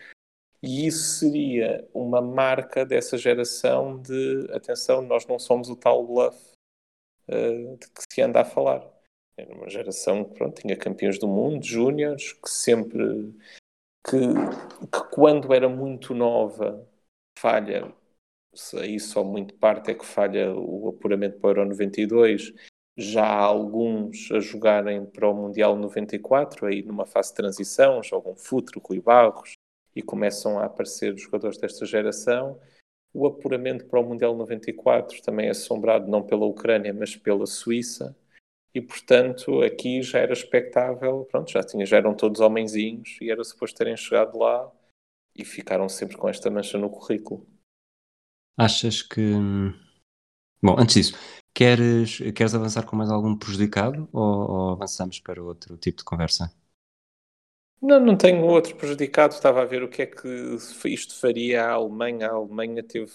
e isso seria uma marca dessa geração de atenção, nós não somos o tal bluff uh, de que se anda a falar. Era uma geração que pronto, tinha campeões do mundo, júniores, que sempre que, que quando era muito nova falha, aí só muito parte é que falha o apuramento para o Euro 92 já há alguns a jogarem para o Mundial 94, aí numa fase de transição, jogam Futuro, Rui Barros, e começam a aparecer jogadores desta geração. O apuramento para o Mundial 94 também é assombrado não pela Ucrânia, mas pela Suíça. E, portanto, aqui já era expectável, pronto, já, tinha, já eram todos homenzinhos e era suposto terem chegado lá e ficaram sempre com esta mancha no currículo. Achas que. Bom, antes disso, Queres, queres avançar com mais algum prejudicado ou, ou avançamos para outro tipo de conversa? Não, não tenho outro prejudicado. Estava a ver o que é que isto faria à Alemanha. A Alemanha teve.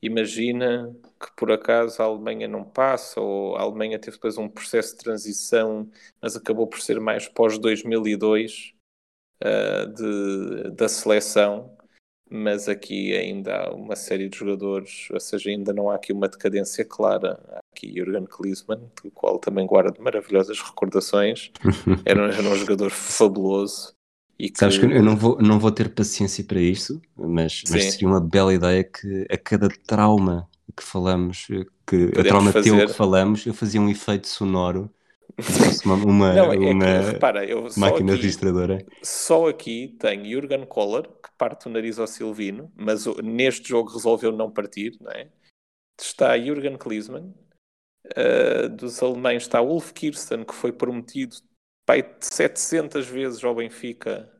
Imagina que por acaso a Alemanha não passa, ou a Alemanha teve depois um processo de transição, mas acabou por ser mais pós-2002 uh, de, da seleção mas aqui ainda há uma série de jogadores, ou seja, ainda não há aqui uma decadência clara. Há aqui Jurgen Klinsmann, do qual também guardo maravilhosas recordações. Era, era um jogador fabuloso. E que... Sabes que eu não vou, não vou ter paciência para isso, mas, mas seria uma bela ideia que a cada trauma que falamos, que Podemos a trauma fazer... teu que falamos, eu fazia um efeito sonoro uma, uma, não, é uma que, repara, máquina aqui, registradora. Só aqui tem Jurgen Kohler, parte o nariz ao Silvino, mas neste jogo resolveu não partir, não é? Está Jurgen Klinsmann, uh, dos alemães está Ulf Kirsten, que foi prometido pai, 700 vezes ao Benfica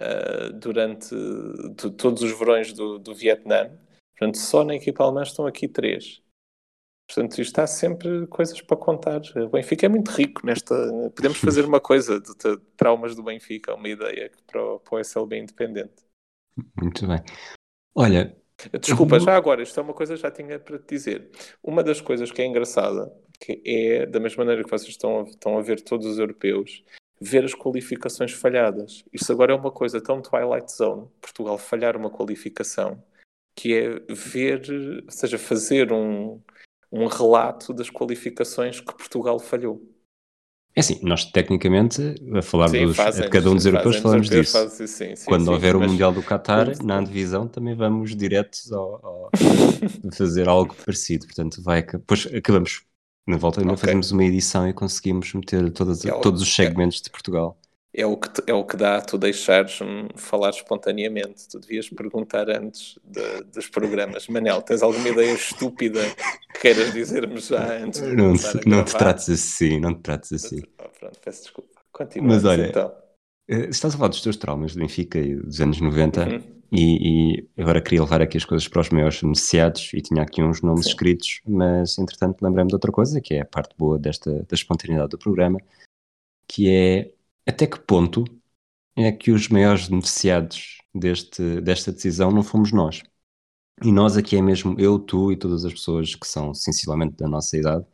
uh, durante todos os verões do, do Vietnã. Portanto, só na equipa alemã estão aqui três. Portanto, isto há sempre coisas para contar. O Benfica é muito rico nesta. Podemos fazer uma coisa de, de traumas do Benfica, uma ideia para o, para o SLB independente. Muito bem. Olha. Desculpa, já agora, isto é uma coisa que já tinha para te dizer. Uma das coisas que é engraçada, que é da mesma maneira que vocês estão a, estão a ver todos os europeus, ver as qualificações falhadas. Isto agora é uma coisa tão Twilight Zone, Portugal falhar uma qualificação, que é ver, ou seja, fazer um, um relato das qualificações que Portugal falhou. É assim, nós tecnicamente, a falar sim, dos, fazem, de cada um dos europeus, falamos disso. Fazem, sim, sim, Quando houver o Mundial do Qatar, na divisão, também vamos diretos ao, ao fazer algo parecido. Portanto, vai, depois acabamos, na volta, okay. fazemos uma edição e conseguimos meter todas, é todos os segmentos de Portugal é o que, é o que dá tu deixares-me falar espontaneamente. Tu devias perguntar antes de, dos programas. Manel, tens alguma ideia estúpida que queiras dizer-me já antes de Não, não te trates assim, não te trates assim. Oh, pronto, peço desculpa. Continua. Mas olha, então. Eh, estás a falar dos teus traumas do Benfica e dos anos 90 uhum. e, e, agora queria levar aqui as coisas para os maiores beneficiados e tinha aqui uns nomes Sim. escritos, mas entretanto lembrei-me de outra coisa que é a parte boa desta da espontaneidade do programa, que é até que ponto é que os maiores beneficiados deste, desta decisão não fomos nós? E nós aqui é mesmo eu, tu e todas as pessoas que são sensivelmente da nossa idade,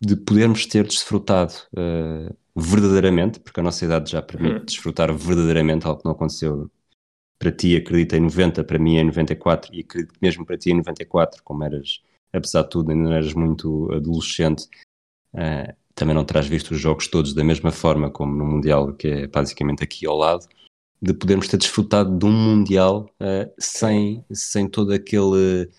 de podermos ter desfrutado uh, verdadeiramente, porque a nossa idade já permite uhum. desfrutar verdadeiramente algo que não aconteceu para ti, acredito em 90, para mim em 94, e acredito que mesmo para ti em 94, como eras, apesar de tudo, ainda não eras muito adolescente, uh, também não terás visto os jogos todos da mesma forma como no Mundial, que é basicamente aqui ao lado. de podermos ter desfrutado de um Mundial uh, sem, sem todo aquele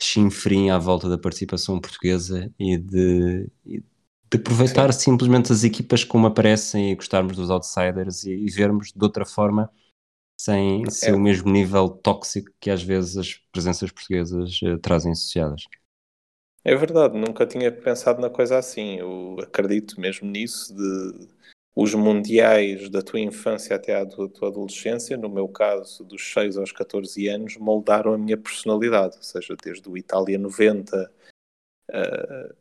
chinfrim à volta da participação portuguesa e de, de aproveitar Sim. simplesmente as equipas como aparecem e gostarmos dos outsiders e, e vermos de outra forma sem ser é. o mesmo nível tóxico que às vezes as presenças portuguesas uh, trazem associadas. É verdade, nunca tinha pensado na coisa assim. Eu acredito mesmo nisso de os mundiais da tua infância até à tua, adolescência, no meu caso, dos 6 aos 14 anos, moldaram a minha personalidade, ou seja, desde o Itália 90, uh,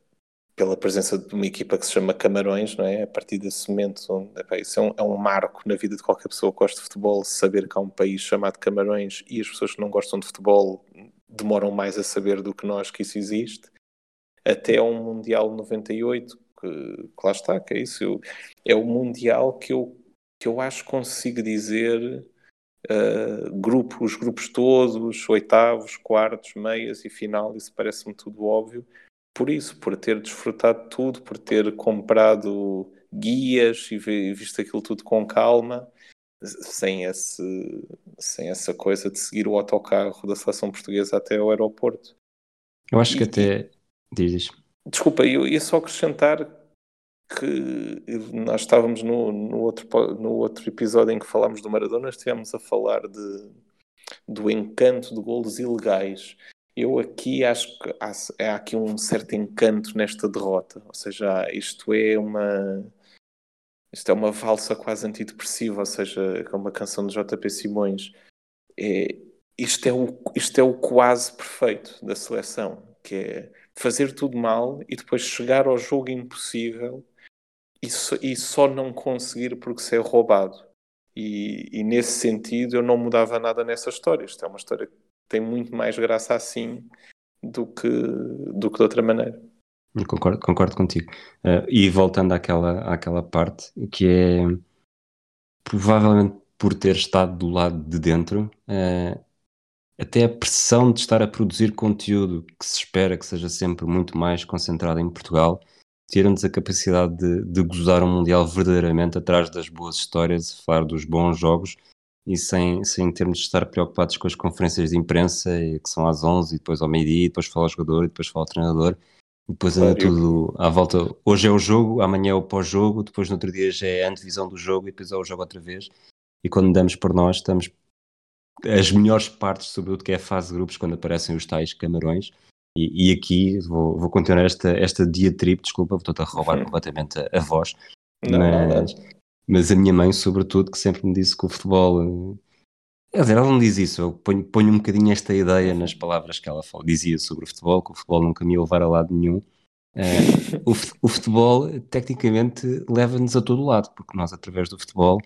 pela presença de uma equipa que se chama Camarões, não é? A partir desse momento, onde, epá, isso é um, é um, marco na vida de qualquer pessoa que gosta de futebol, saber que há um país chamado Camarões e as pessoas que não gostam de futebol demoram mais a saber do que nós que isso existe. Até um Mundial 98, que, que lá está, que é isso. Eu, é o Mundial que eu, que eu acho que consigo dizer uh, grupo, os grupos todos, oitavos, quartos, meias e final, isso parece-me tudo óbvio. Por isso, por ter desfrutado tudo, por ter comprado guias e visto aquilo tudo com calma, sem, esse, sem essa coisa de seguir o autocarro da seleção portuguesa até ao aeroporto. Eu acho e, que até. Dizes. Desculpa, eu ia só acrescentar que nós estávamos no, no, outro, no outro episódio em que falámos do Maradona, estivemos a falar de, do encanto de golos ilegais. Eu aqui acho que há, há aqui um certo encanto nesta derrota, ou seja, isto é uma isto é uma valsa quase antidepressiva, ou seja, é uma canção de JP Simões. É, isto, é o, isto é o quase perfeito da seleção, que é fazer tudo mal e depois chegar ao jogo impossível e, so, e só não conseguir porque se é roubado. E, e, nesse sentido eu não mudava nada nessa história. Isto é uma história que tem muito mais graça assim do que, do que de outra maneira. Concordo, concordo contigo. Uh, e voltando àquela, àquela parte, que é provavelmente por ter estado do lado de dentro, uh, até a pressão de estar a produzir conteúdo que se espera que seja sempre muito mais concentrado em Portugal tira-nos a capacidade de, de gozar um Mundial verdadeiramente atrás das boas histórias, falar dos bons jogos e sem, sem termos de estar preocupados com as conferências de imprensa que são às 11 e depois ao meio-dia, e depois fala o jogador e depois fala o treinador e depois anda tudo à volta. Hoje é o jogo, amanhã é o pós-jogo, depois no outro dia já é a antevisão do jogo e depois é o jogo outra vez. E quando damos por nós, estamos as melhores partes sobre o que é a fase de grupos quando aparecem os tais camarões e, e aqui vou, vou continuar esta, esta diatribe, desculpa, estou-te a roubar uhum. completamente a, a voz, não, mas, não, mas a minha mãe, sobretudo, que sempre me disse que o futebol. Quer dizer, ela não diz isso, eu ponho, ponho um bocadinho esta ideia nas palavras que ela fala, dizia sobre o futebol, que o futebol nunca me ia levar a lado nenhum. Uh, o, o futebol, tecnicamente, leva-nos a todo lado, porque nós, através do futebol,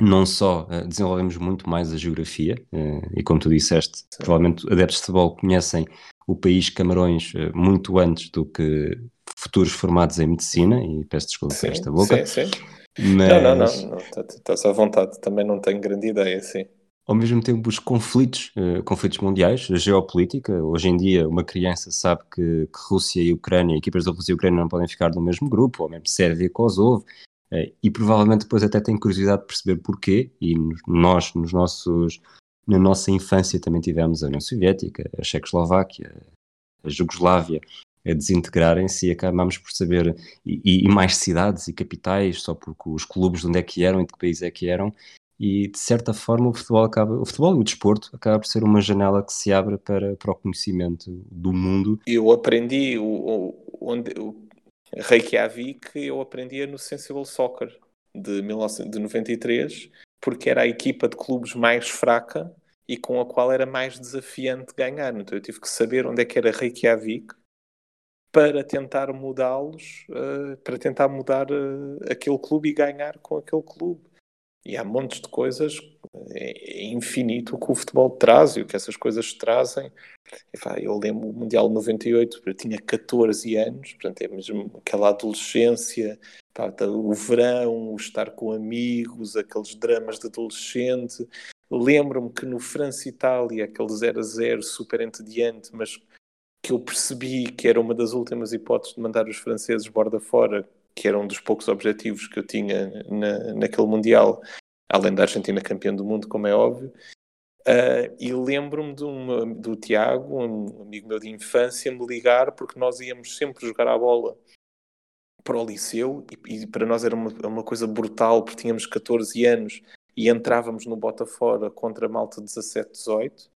não só uh, desenvolvemos muito mais a geografia, uh, e como tu disseste, Sim. provavelmente adeptos de futebol conhecem o país Camarões uh, muito antes do que futuros formados em medicina, e peço desculpa por esta boca. Sim, sim. Mas... Não, não, não, não tá, estás à vontade, também não tenho grande ideia, sim. Ao mesmo tempo, os conflitos, conflitos mundiais, a geopolítica, hoje em dia uma criança sabe que, que Rússia e Ucrânia, equipas da Rússia e Ucrânia não podem ficar no mesmo grupo, ou mesmo Sérvia e Kosovo, e provavelmente depois até tem curiosidade de perceber porquê, e nós, nos nossos, na nossa infância, também tivemos a União Soviética, a Checoslováquia, a Jugoslávia a desintegrarem-se e acabámos por saber, e, e, mais cidades e capitais, só porque os clubes de onde é que eram e de que país é que eram, e de certa forma o futebol acaba, o futebol e o desporto acaba por ser uma janela que se abre para, para o conhecimento do mundo. Eu aprendi o, onde, Reykjavik eu aprendia no Sensible Soccer de, 1993, porque era a equipa de clubes mais fraca e com a qual era mais desafiante ganhar. Então eu tive que saber onde é que era Reykjavik para tentar mudá-los, uh, para tentar mudar uh, aquele clube e ganhar com aquele clube. E há montes de coisas, é, é infinito o que o futebol traz e o que essas coisas trazem. Eu lembro o Mundial 98, eu tinha 14 anos, portanto é mesmo aquela adolescência, o verão, o estar com amigos, aqueles dramas de adolescente. Lembro-me que no França-Itália, aquele 0 a 0 super entediante, mas que eu percebi que era uma das últimas hipóteses de mandar os franceses borda fora, que era um dos poucos objetivos que eu tinha na, naquele Mundial, além da Argentina campeã do mundo, como é óbvio. Uh, e lembro-me do Tiago, um amigo meu de infância, me ligar porque nós íamos sempre jogar a bola para o liceu e, e para nós era uma, uma, coisa brutal porque tínhamos 14 anos e entrávamos no Botafora contra a malta 17, 18 uh,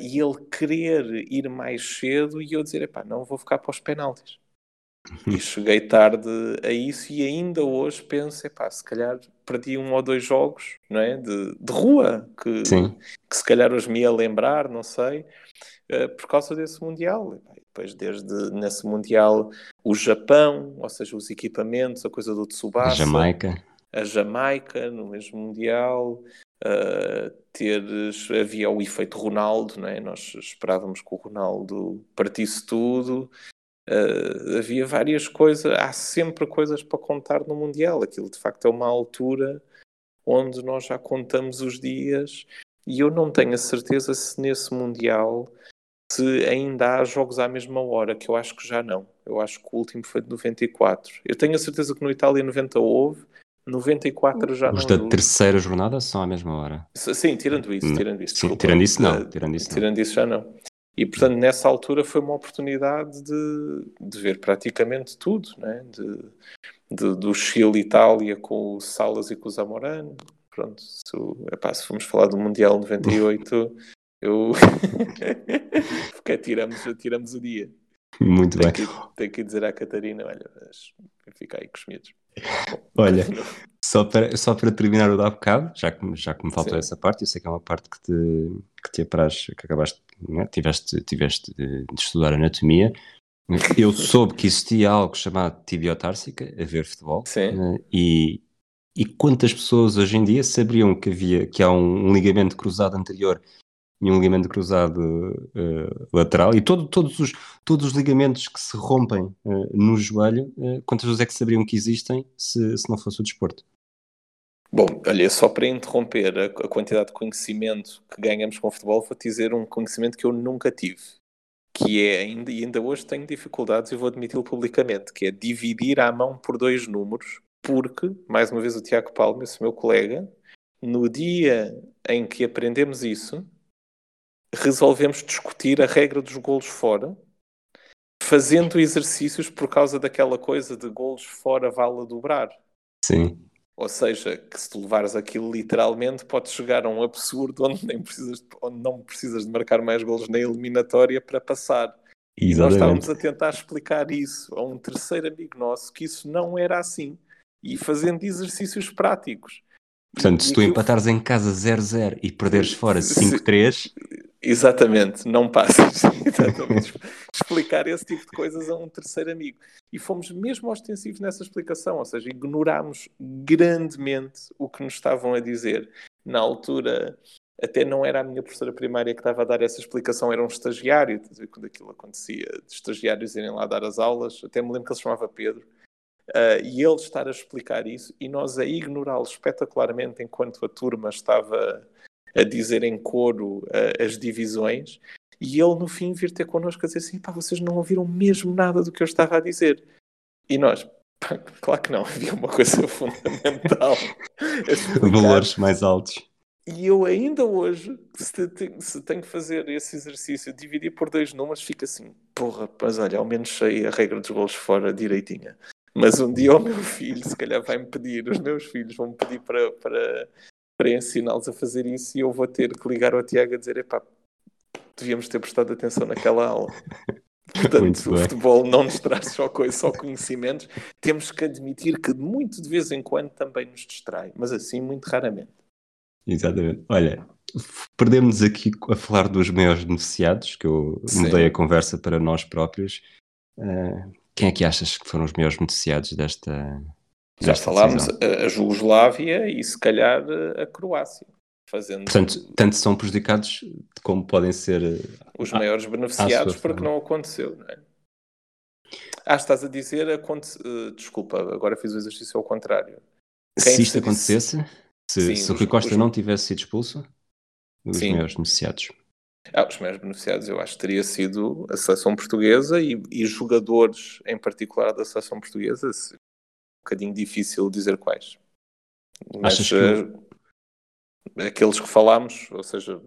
e ele querer ir mais cedo e eu dizer, epá, não vou ficar para os penaltis. E cheguei tarde a isso e ainda hoje penso, epá, se calhar perdi um ou dois jogos não é? de, de rua que, que se calhar hoje me ia lembrar, não sei, uh, por causa desse Mundial. E depois, desde nesse Mundial, o Japão, ou seja, os equipamentos, a coisa do Tsubasa. A Jamaica. A Jamaica, no mesmo Mundial. Uh, teres, havia o efeito Ronaldo, não é? nós esperávamos que o Ronaldo partisse tudo, Uh, havia várias coisas, há sempre coisas para contar no Mundial. Aquilo de facto é uma altura onde nós já contamos os dias e eu não tenho a certeza se nesse Mundial se ainda há jogos à mesma hora, que eu acho que já não. Eu acho que o último foi de 94. Eu tenho a certeza que no Itália 90 houve, 94 já Os não. Os da terceira jornada são à mesma hora. Sim, tirando isso, tirando isso. Sim, tirando isso não. Tirando isso, tirando isso já não. E, portanto, nessa altura foi uma oportunidade de, de ver praticamente tudo, né? de, de, do Chile-Itália com o Salas e com o Zamorano. Pronto, se, epá, se formos falar do Mundial 98, eu... Porque tiramos, tiramos o dia. Muito tem bem. Que, tem que dizer à Catarina, olha, fica aí com os medos. Olha, só para, só para terminar o da bocado, já que, já que me faltou Sim. essa parte, eu sei que é uma parte que te, que te apraz, que acabaste, é? tiveste, tiveste de, de, estudar anatomia. Eu soube que existia algo chamado tibiotársica, a ver futebol, né? e, e quantas pessoas hoje em dia sabiam que havia que há um ligamento cruzado anterior e um ligamento cruzado uh, lateral e todo, todos, os, todos os ligamentos que se rompem uh, no joelho, uh, quantas vezes é que saberiam que existem se, se não fosse o desporto? Bom, olha, só para interromper a, a quantidade de conhecimento que ganhamos com o futebol, vou dizer um conhecimento que eu nunca tive, que é, ainda, e ainda hoje tenho dificuldades e vou admiti-lo publicamente, que é dividir a mão por dois números, porque, mais uma vez, o Tiago Palma, esse meu colega, no dia em que aprendemos isso, resolvemos discutir a regra dos golos fora, fazendo exercícios por causa daquela coisa de golos fora vale a dobrar. Sim. Ou seja, que se tu levares aquilo literalmente, pode chegar a um absurdo onde, nem precisas, onde não precisas de marcar mais golos na eliminatória para passar. E nós estávamos a tentar explicar isso a um terceiro amigo nosso que isso não era assim. E fazendo exercícios práticos. Portanto, se tu empatares em casa 0-0 e perderes fora 5-3, Exatamente, não passas. Exatamente. Explicar esse tipo de coisas a um terceiro amigo. E fomos mesmo ostensivos nessa explicação, ou seja, ignorámos grandemente o que nos estavam a dizer. Na altura, até não era a minha professora primária que estava a dar essa explicação, era um estagiário, quando aquilo acontecia, de estagiários irem lá dar as aulas, até me lembro que ele se chamava Pedro, uh, e ele estar a explicar isso, e nós a ignorá-lo espetacularmente enquanto a turma estava a dizer em coro uh, as divisões, e ele no fim vir ter connosco a dizer assim: pá, vocês não ouviram mesmo nada do que eu estava a dizer. E nós, pá, claro que não, havia uma coisa fundamental. Valores mais altos. E eu ainda hoje, se, te, se tenho que fazer esse exercício, dividir por dois números, fica assim, porra, mas olha, ao menos sei a regra dos golos fora direitinha. Mas um dia o meu filho, se calhar vai-me pedir, os meus filhos vão-me pedir para, para, para ensiná-los a fazer isso e eu vou ter que ligar ao Tiago a dizer: epá, devíamos ter prestado atenção naquela aula. Portanto, o futebol não nos traz só coisa, só conhecimentos. Temos que admitir que muito de vez em quando também nos distrai, mas assim muito raramente. Exatamente. Olha, perdemos aqui a falar dos maiores beneficiados, que eu Sim. mudei a conversa para nós próprios. Uh, quem é que achas que foram os maiores beneficiados desta, já falámos a, a Jugoslávia e se calhar a Croácia. Fazendo... Portanto, tanto são prejudicados como podem ser os maiores beneficiados porque não aconteceu, não é? Ah, estás a dizer, aconte... Eh, desculpa, agora fiz o exercício ao contrário. Quem se isto acontecesse, se, Sim, se o Rui Costa os... não tivesse sido expulso, os Sim. maiores beneficiados. Ah, os maiores beneficiados eu acho que teria sido a seleção portuguesa e, e jogadores em particular da seleção portuguesa, bocadinho difícil dizer quais. Mas, Achas que, uh... aqueles que falámos, ou seja,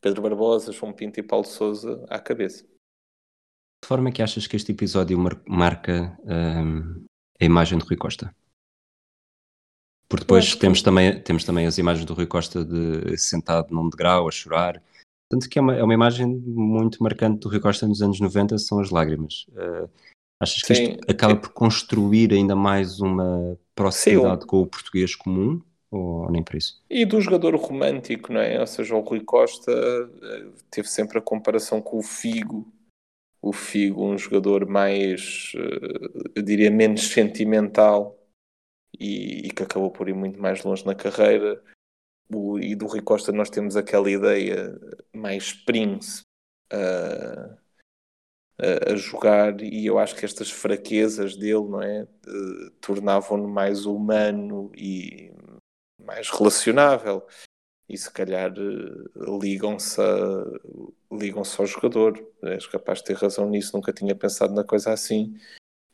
Pedro Barbosa, João Pinto e Paulo Souza à cabeça. De forma é que achas que este episódio marca um, a imagem de Rui Costa? Porque depois temos, que... também, temos também as imagens do Rui Costa de, sentado num degrau a chorar. Tanto que é uma, é uma imagem muito marcante do Rui Costa nos anos 90, são as lágrimas. Uh, achas que Sim. isto acaba por construir ainda mais uma proximidade Sim. com o português comum? Ou nem por isso? E do jogador romântico, não é? Ou seja, o Rui Costa eh, teve sempre a comparação com o Figo. O Figo, um jogador mais, eh, eu diria, menos sentimental e, e que acabou por ir muito mais longe na carreira. O, e do Rui Costa nós temos aquela ideia mais príncipe a, a, a, jogar e eu acho que estas fraquezas dele, não é? Uh, tornavam-no mais humano e mais relacionável e se calhar uh, ligam-se ligam-se ao jogador. És capaz de ter razão nisso, nunca tinha pensado na coisa assim.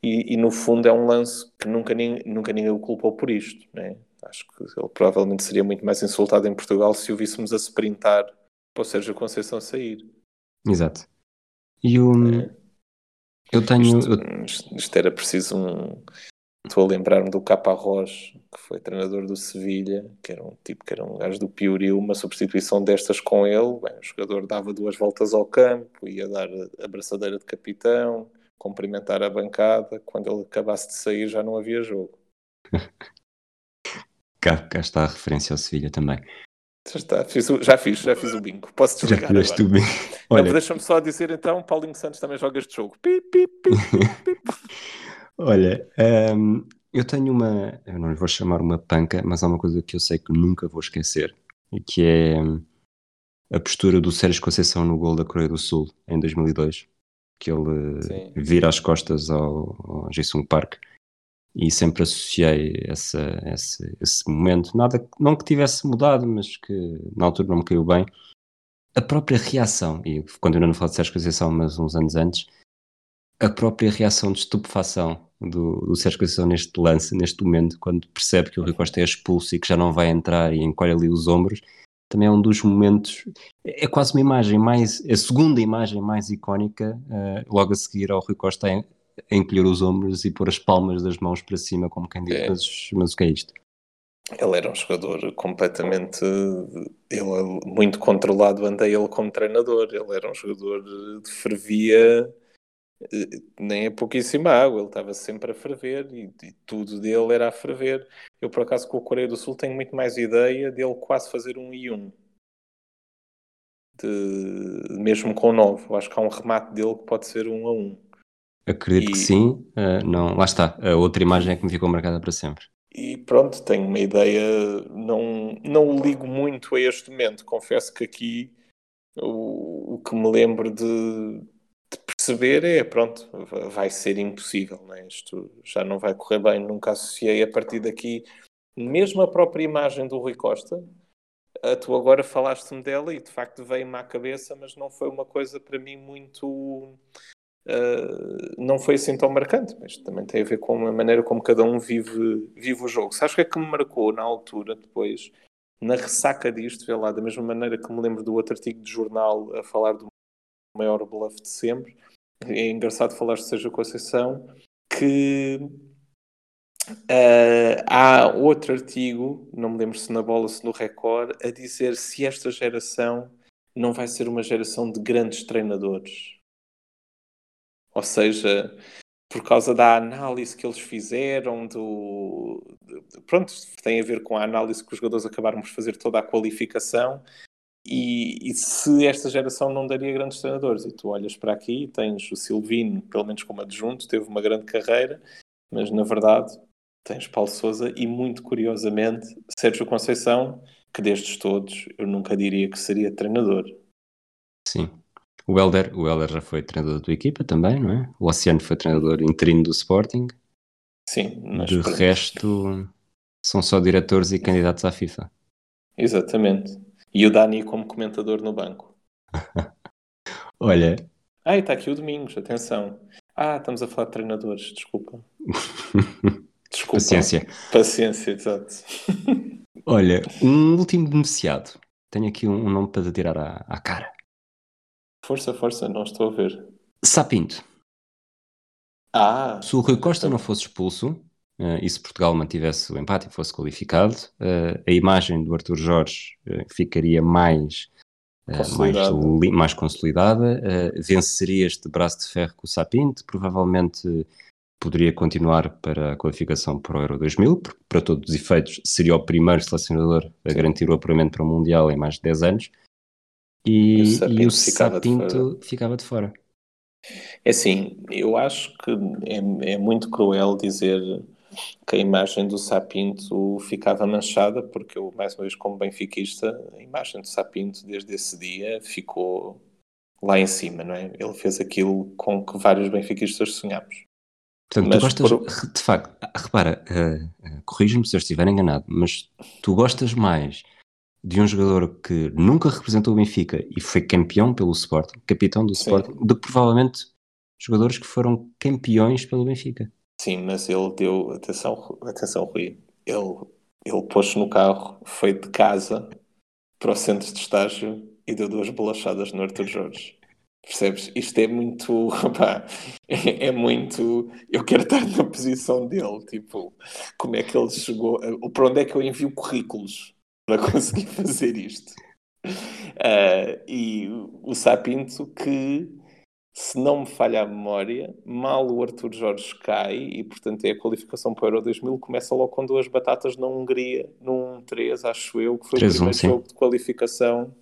E, e no fundo é um lance que nunca, nunca ninguém o culpou por isto. Né? Acho que ele provavelmente seria muito mais insultado em Portugal se o víssemos a sprintar para o Sérgio Conceição sair. Exato. E o. É. Eu tenho. Isto, isto, era preciso um. Estou a lembrar-me do Caparrós, que foi treinador do Sevilha, que era um tipo que era um gajo do Pioriu, uma substituição destas com ele. Bem, o jogador dava duas voltas ao campo, ia dar a abraçadeira de capitão, cumprimentar a bancada. Quando ele acabasse de sair, já não havia jogo. cá, cá está a referência ao Sevilha também. Já está, fiz, já fiz, já fiz o bingo. Posso desligar já fizeste o bingo. Olha... Deixa-me só dizer então, Paulinho Santos também joga este jogo. Pip, pip, pip, Olha, um, eu tenho uma, eu não lhe vou chamar uma panca, mas há uma coisa que eu sei que nunca vou esquecer, e que é hum, a postura do Sérgio Conceição no gol da Coreia do Sul em 2002 que ele Sim. vira as costas ao, ao Jason Park e sempre associei essa, esse, esse momento, nada, não que tivesse mudado, mas que na altura não me caiu bem. A própria reação, e continuando a falar de Sérgio Conceição, mas uns anos antes, a própria reação de estupefação do, do Sérgio Conceição neste lance, neste momento, quando percebe que o Rui Costa é expulso e que já não vai entrar e encolhe ali os ombros, também é um dos momentos, é quase uma imagem mais, a segunda imagem mais icónica, uh, logo a seguir ao Rui Costa encolher os ombros e pôr as palmas das mãos para cima, como quem diz, é. mas, mas o que é isto? Ele era um jogador completamente, ele muito controlado, andei ele como treinador, ele era um jogador de fervia, eh, nem é pouquíssima água, ele estava sempre a ferver e, e, tudo dele era a ferver. Eu, por acaso, com a Coreia do Sul tenho muito mais ideia dele quase fazer um e um. De, mesmo com 9. Eu acho que há um remate dele que pode ser um a um. Acredito e, que sim. Uh, não, lá está. A outra imagem é que me ficou marcada para sempre. E pronto, tenho uma ideia. Não, não ligo muito a este momento. Confesso que aqui o, o que me lembro de de perceber é, pronto, vai ser impossível, né? isto já não vai correr bem, nunca associei a partir daqui, mesmo a própria imagem do Rui Costa, a tu agora falaste-me dela e de facto veio-me à cabeça, mas não foi uma coisa para mim muito. Uh, não foi assim tão marcante, mas também tem a ver com a maneira como cada um vive, vive o jogo. Sabes o que é que me marcou na altura, depois, na ressaca disto, vê lá, da mesma maneira que me lembro do outro artigo de jornal a falar do maior bluff de sempre. É engraçado falar de Sérgio Conceição, que uh, há outro artigo, não me lembro se na bola, se no Record, a dizer se esta geração não vai ser uma geração de grandes treinadores. Ou seja, por causa da análise que eles fizeram, do, pronto, tem a ver com a análise que os jogadores acabaram por fazer toda a qualificação e, e, se esta geração não daria grandes treinadores, e tu olhas para aqui, tens o Silvino, pelo menos como adjunto, teve uma grande carreira, mas na verdade tens Paulo Souza e muito curiosamente Sérgio Conceição, que destes todos eu nunca diria que seria treinador. Sim. O Helder, o Helder já foi treinador da tua equipa também, não é? O Oceano foi treinador interino do Sporting. Sim. Mas De resto, são só diretores e candidatos à FIFA. Exatamente. E o Dani como comentador no banco. Olha. Ah, está aqui o Domingos, atenção. Ah, estamos a falar de treinadores, desculpa. desculpa. Paciência. Paciência, exato. Olha, um último beneficiado. Tenho aqui um, nome para tirar à, à, cara. Força, força, não estou a ver. Sapinto. Ah! Se o Rui Costa não fosse expulso, uh, e se Portugal mantivesse o empate e fosse qualificado, uh, a imagem do Arthur Jorge uh, ficaria mais consolidada. mais, mais consolidada, venceria este braço de ferro com o Sapinto, provavelmente poderia continuar para a qualificação para o Euro 2000, porque para todos os efeitos seria o primeiro selecionador a garantir o apuramento para o Mundial em mais de 10 anos. E, e o Sapinto, ficava, Sapinto de ficava de fora. É assim, eu acho que é, é muito cruel dizer que a imagem do Sapinto ficava manchada, porque eu, mais uma vez, como benfiquista, a imagem do Sapinto desde esse dia ficou lá em cima, não é? Ele fez aquilo com que vários benfiquistas sonhamos. Portanto, mas tu gostas, por... de facto, repara, uh, uh, corrige-me se eu estiver enganado, mas tu gostas mais de um jogador que nunca representou o Benfica e foi campeão pelo Sporting, capitão do Sim. Sporting, que provavelmente jogadores que foram campeões pelo Benfica. Sim, mas ele deu, atenção, atenção Rui, ele, ele pôs no carro, foi de casa para o centro de estágio e deu duas bolachadas no Arthur Jorge. Percebes? Isto é muito. Opa, é, é, muito. Eu quero estar na posição dele. Tipo, como é que ele chegou. Para onde é que eu envio currículos para conseguir fazer isto? Uh, e o Sapinto, que se não me falha a memória, mal o Arthur Jorge cai e, portanto, é a qualificação para o Euro 2000, começa logo com duas batatas na Hungria, num 3, acho eu, que foi 3, o primeiro jogo de qualificação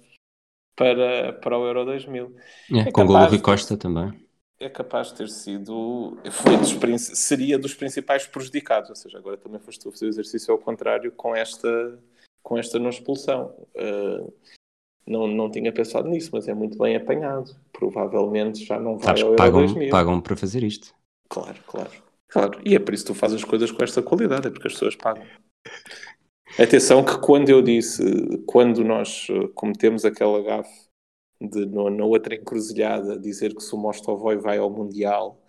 para, para o Euro 2000. É, é com o gol do Rui Costa também. É capaz de ter sido, foi dos, seria dos principais prejudicados, ou seja, agora também foste tu a fazer o exercício ao contrário com esta, com esta não expulsão. Uh, não, não tinha pensado nisso, mas é muito bem apanhado. Provavelmente já não vai Sabes, ao Euro pagam, 2000. pagam para fazer isto. Claro, claro, claro. E é por isso que tu fazes as coisas com esta qualidade, é porque as pessoas pagam. Atenção que quando eu disse, quando nós eh, cometemos aquela gafe de no, na outra encruzilhada dizer que se o Mostovoi vai ao Mundial,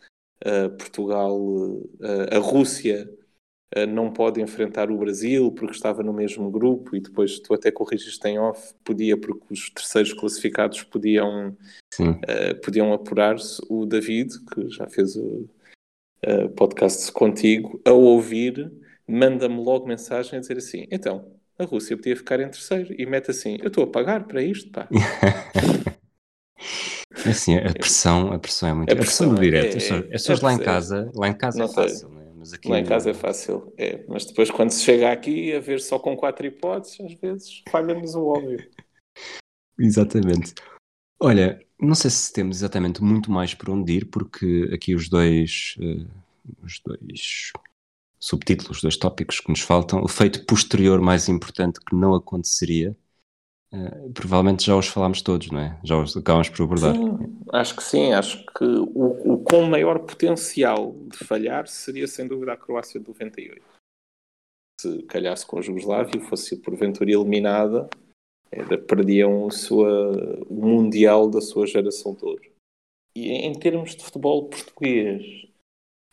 uh, Portugal, uh, a Rússia não pode enfrentar o Brasil porque estava no mesmo grupo e depois tu até corrigiste em off, podia porque os terceiros classificados podiam, podiam apurar-se. O David, que já fez o podcast contigo, a ouvir manda-me logo mensagem a dizer assim: então, a Rússia podia ficar em terceiro e mete assim: eu estou a pagar para isto, pá. É assim, a pressão, a pressão é muito. A pressão, a pressão direto. É, é, é, é lá em casa, lá em casa é fácil, não é? Mas aqui lá em casa é fácil, é. Mas depois quando se chega aqui a ver só com quatro hipóteses, às vezes falha-nos o óbvio. Exatamente. Olha, não sei se temos exatamente muito mais por onde ir, porque aqui os dois, uh, os dois subtítulos, dois tópicos que nos faltam, o feito posterior mais importante que não aconteceria, uh, provavelmente já os falámos todos, não é? Já os acabamos por abordar. Sim, acho que sim, acho que o, o com maior potencial de falhar seria sem dúvida a Croácia de 98. Se calhasse com a Jugoslávia fosse porventura eliminada, era, perdiam o, sua, o Mundial da sua geração toda. E em termos de futebol português,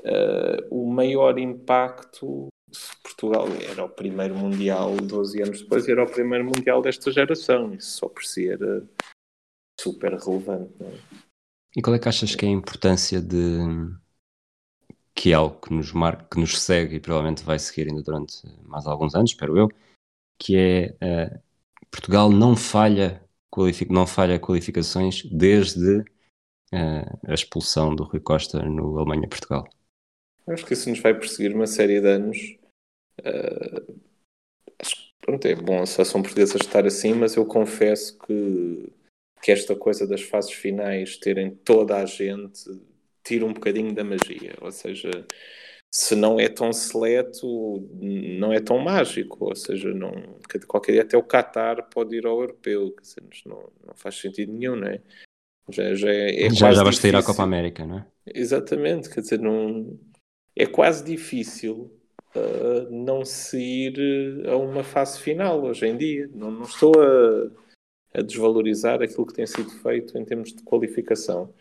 uh, o maior impacto se Portugal era o primeiro Mundial 12 anos depois era o primeiro Mundial desta geração isso só por si era super relevante é? e qual é que achas que é a importância de que é algo que nos marca, que nos segue e provavelmente vai seguir ainda durante mais alguns anos, espero eu, que é uh, Portugal não falha não falha qualificações desde uh, a expulsão do Rui Costa no Alemanha-Portugal. Acho que isso nos vai perseguir uma série de anos. Uh, acho que pronto, é bom a seleção portuguesa estar assim, mas eu confesso que, que esta coisa das fases finais terem toda a gente tira um bocadinho da magia. Ou seja, se não é tão seleto, não é tão mágico. Ou seja, não, qualquer dia até o Qatar pode ir ao europeu. Dizer, não, não faz sentido nenhum, não é? Já, já, é, é já, já basta ir à Copa América, não é? Exatamente, quer dizer, não é quase difícil não se ir a uma fase final hoje em dia. Não, não estou a, a, desvalorizar aquilo que tem sido feito em termos de qualificação.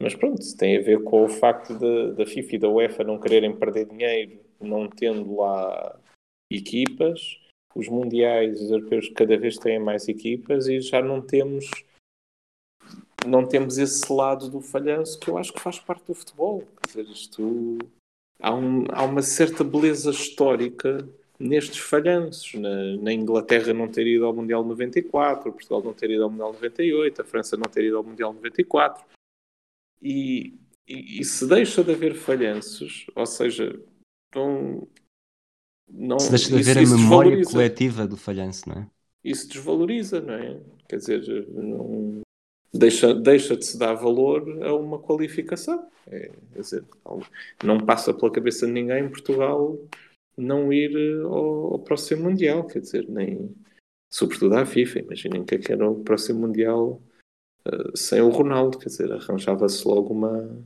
Mas pronto, tem a ver com o facto da FIFA e da UEFA não quererem perder dinheiro não tendo lá equipas. os mundiais, os europeus cada vez têm mais equipas e já não temos não temos esse lado do falhanço que eu acho que faz parte do futebol. Quer dizer, isto há, um, há uma certa beleza histórica nestes falhanços. Na, na, Inglaterra não ter ido ao Mundial 94, Portugal não ter ido ao Mundial 98, a França não ter ido ao Mundial 94. E, e, e se deixa de haver falhanços, ou seja, não, não, se deixa de haver a memória coletiva do falhanço, não é? Isso desvaloriza, não é? Quer dizer, não, deixa, deixa de se dar valor a uma qualificação. É, quer dizer, não passa pela cabeça de ninguém em Portugal não ir eh, ao, ao próximo Mundial, quer dizer, nem sobretudo à FIFA. Imaginem é que era o próximo Mundial uh, sem o Ronaldo, quer dizer, arranjava-se logo uma,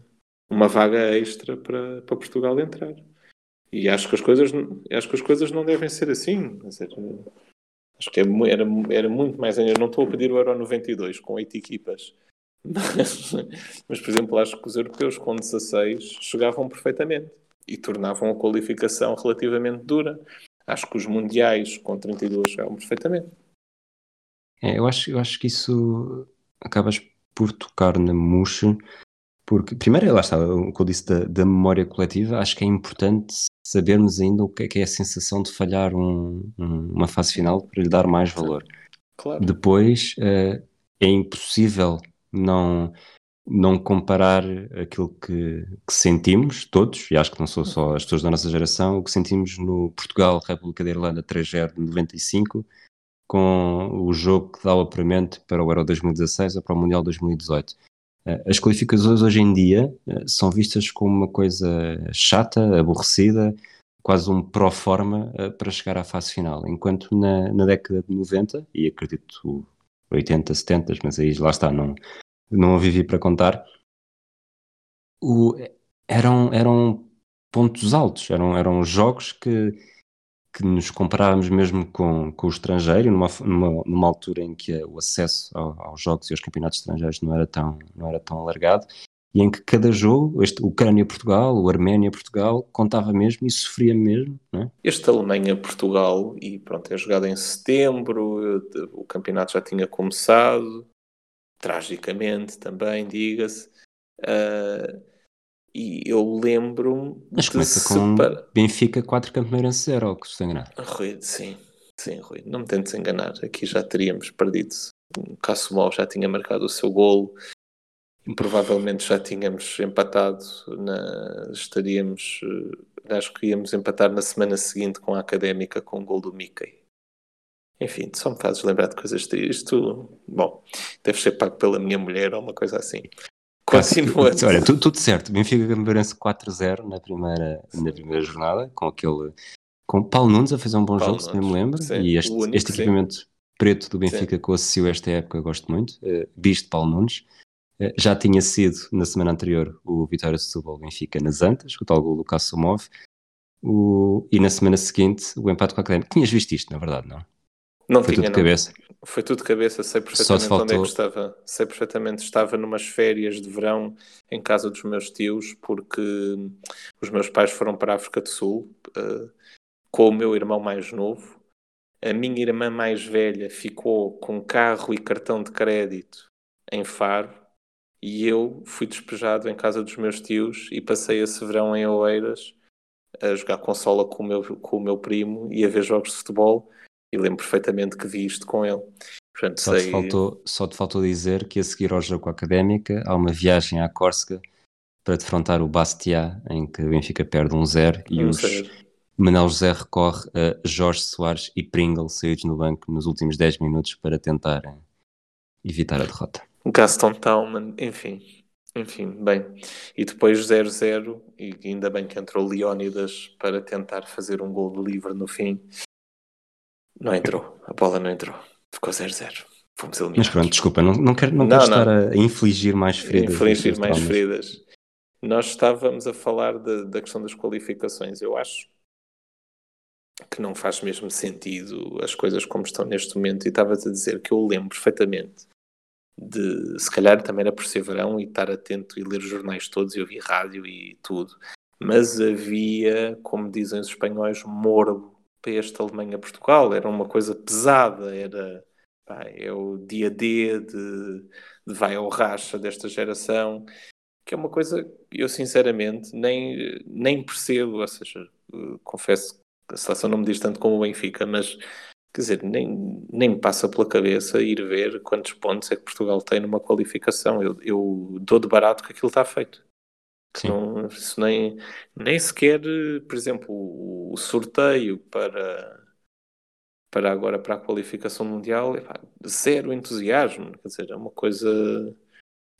uma vaga extra para, para Portugal entrar. E acho que as coisas, acho que as coisas não devem ser assim. Quer dizer, acho que é era, era muito mais. Eu não estou a pedir o Euro 92 com oito equipas. Mas, mas, por exemplo, acho que os europeus com 16 chegavam perfeitamente e tornavam a qualificação relativamente dura. Acho que os mundiais com 32 chegavam perfeitamente. É, eu, acho, eu acho que isso acabas por tocar na murcha, porque, primeiro, lá está, o que eu disse da, da, memória coletiva, acho que é importante sabermos ainda o que é, que é a sensação de falhar um, um, uma fase final para lhe dar mais valor. Claro. Depois, uh, é impossível não não comparar aquilo que, que, sentimos, todos, e acho que não sou só as pessoas da nossa geração, o que sentimos no Portugal, República da Irlanda 3-0 de 95, com o jogo que dá o apuramento para o Euro 2016 ou para o Mundial 2018. Eh, as qualificações hoje em dia eh, são vistas como uma coisa chata, aborrecida, quase um pro forma eh, para chegar à fase final, enquanto na, na década de 90, e acredito 80, 70, mas aí lá está, não, não a vivi para contar, o, eram, eram pontos altos, eram, eram jogos que, que nos comparávamos mesmo com, com o estrangeiro, numa, numa, numa altura em que o acesso ao, aos jogos e aos campeonatos estrangeiros não era tão, não era tão alargado, e em que cada jogo, este Ucrânia-Portugal, o Arménia-Portugal, contava mesmo e sofria mesmo. É? Este Alemanha-Portugal, e pronto, é jogado em setembro, o campeonato já tinha começado, tragicamente também, diga-se. Uh, e eu lembro-me. Mas começa com Benfica 4 Campineirense 0, que se enganar. Rui, sim, sim, Rui, não me tentes enganar. Aqui já teríamos perdido. O Cassumol já tinha marcado o seu golo. Provavelmente já tínhamos empatado. Na... Estaríamos. Eh, acho que íamos empatar na semana seguinte com a Académica com o gol do Mickey. Enfim, só me fazes lembrar de coisas tristes. Isto, bom, deve ser pago pela minha mulher ou uma coisa assim. Continua. Olha, tudo, tudo certo. Benfica Gambarense 4-0 na primeira, na primeira jornada, com aquele. Com Paulo Nunes a fazer um bom Paulo jogo, Nunes, se me lembro. Sim, e este, único, este equipamento sim. preto do Benfica sim. que eu associo esta época, gosto muito. Uh, de Paulo Nunes. Uh, já tinha sido na semana anterior o Vitória Setúbal Benfica nas Antas, o tal gol do Kassumov. O, e na semana seguinte o empate com a Académica. Tinhas visto isto, na verdade, não? Não foi tinha, tudo de cabeça. Foi tudo de cabeça, sei perfeitamente faltou... onde é que estava. Sei perfeitamente, estava numas férias de verão em casa dos meus tios, porque os meus pais foram para a África do Sul uh, com o meu irmão mais novo. A minha irmã mais velha ficou com carro e cartão de crédito em Faro e eu fui despejado em casa dos meus tios e passei esse verão em Oeiras a jogar consola com o meu, com o meu primo e a ver jogos de futebol e lembro perfeitamente que vi isto com ele. Portanto, só, sei... te faltou, só te faltou dizer que a seguir ao jogo académica há uma viagem à Córcega para defrontar o Bastia, em que o Benfica perde um zero e um os Manuel José recorre a Jorge Soares e Pringle saídos no banco nos últimos 10 minutos para tentar evitar a derrota. Gaston Tauman, enfim, enfim, bem. E depois 0-0, e ainda bem que entrou Leónidas para tentar fazer um gol de livre no fim. Não entrou, a bola não entrou. Ficou 0-0. Fomos eliminados. Mas pronto, desculpa, não, não quero, não, não, quero estar a infligir mais feridas. Infligir mais feridas. Nós estávamos a falar de, da questão das qualificações. Eu acho que não faz mesmo sentido as coisas como estão neste momento. E estavas a dizer que eu lembro perfeitamente de, se calhar também era por ser verão e estar atento e ler os jornais todos e ouvir rádio e tudo. Mas havia, como dizem os espanhóis, morbo para este Alemanha-Portugal, era uma coisa pesada, era pá, é o dia D de, de vai ao racha desta geração, que é uma coisa que eu sinceramente nem, nem percebo, ou seja, confesso que a seleção não me diz tanto como o Benfica, mas quer dizer, nem, nem me passa pela cabeça ir ver quantos pontos é que Portugal tem numa qualificação. Eu, eu dou de barato que aquilo está feito. Não, isso nem, nem sequer, por exemplo, o, o sorteio para, para agora para a qualificação mundial, é, zero entusiasmo, quer dizer, é uma coisa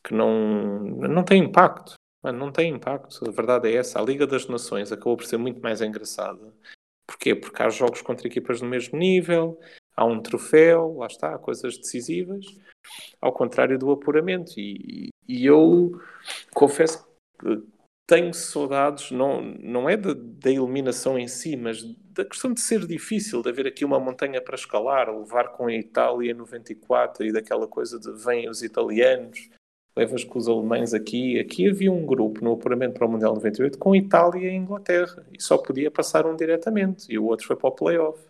que não, não tem impacto. Não tem impacto, a verdade é essa. A Liga das Nações acabou por ser muito mais engraçada. Porquê? Porque há jogos contra equipas do mesmo nível, há um troféu, lá está, há coisas decisivas, ao contrário do apuramento. E, e eu confesso que tenho saudades, não, não é da, da eliminação em si, mas da questão de ser difícil, de haver aqui uma montanha para escalar, levar com a Itália em 94 e daquela coisa de vêm os italianos, levas com os alemães aqui. Aqui havia um grupo no apuramento para o Mundial 98 com Itália e Inglaterra e só podia passar um diretamente e o outro foi para o playoff.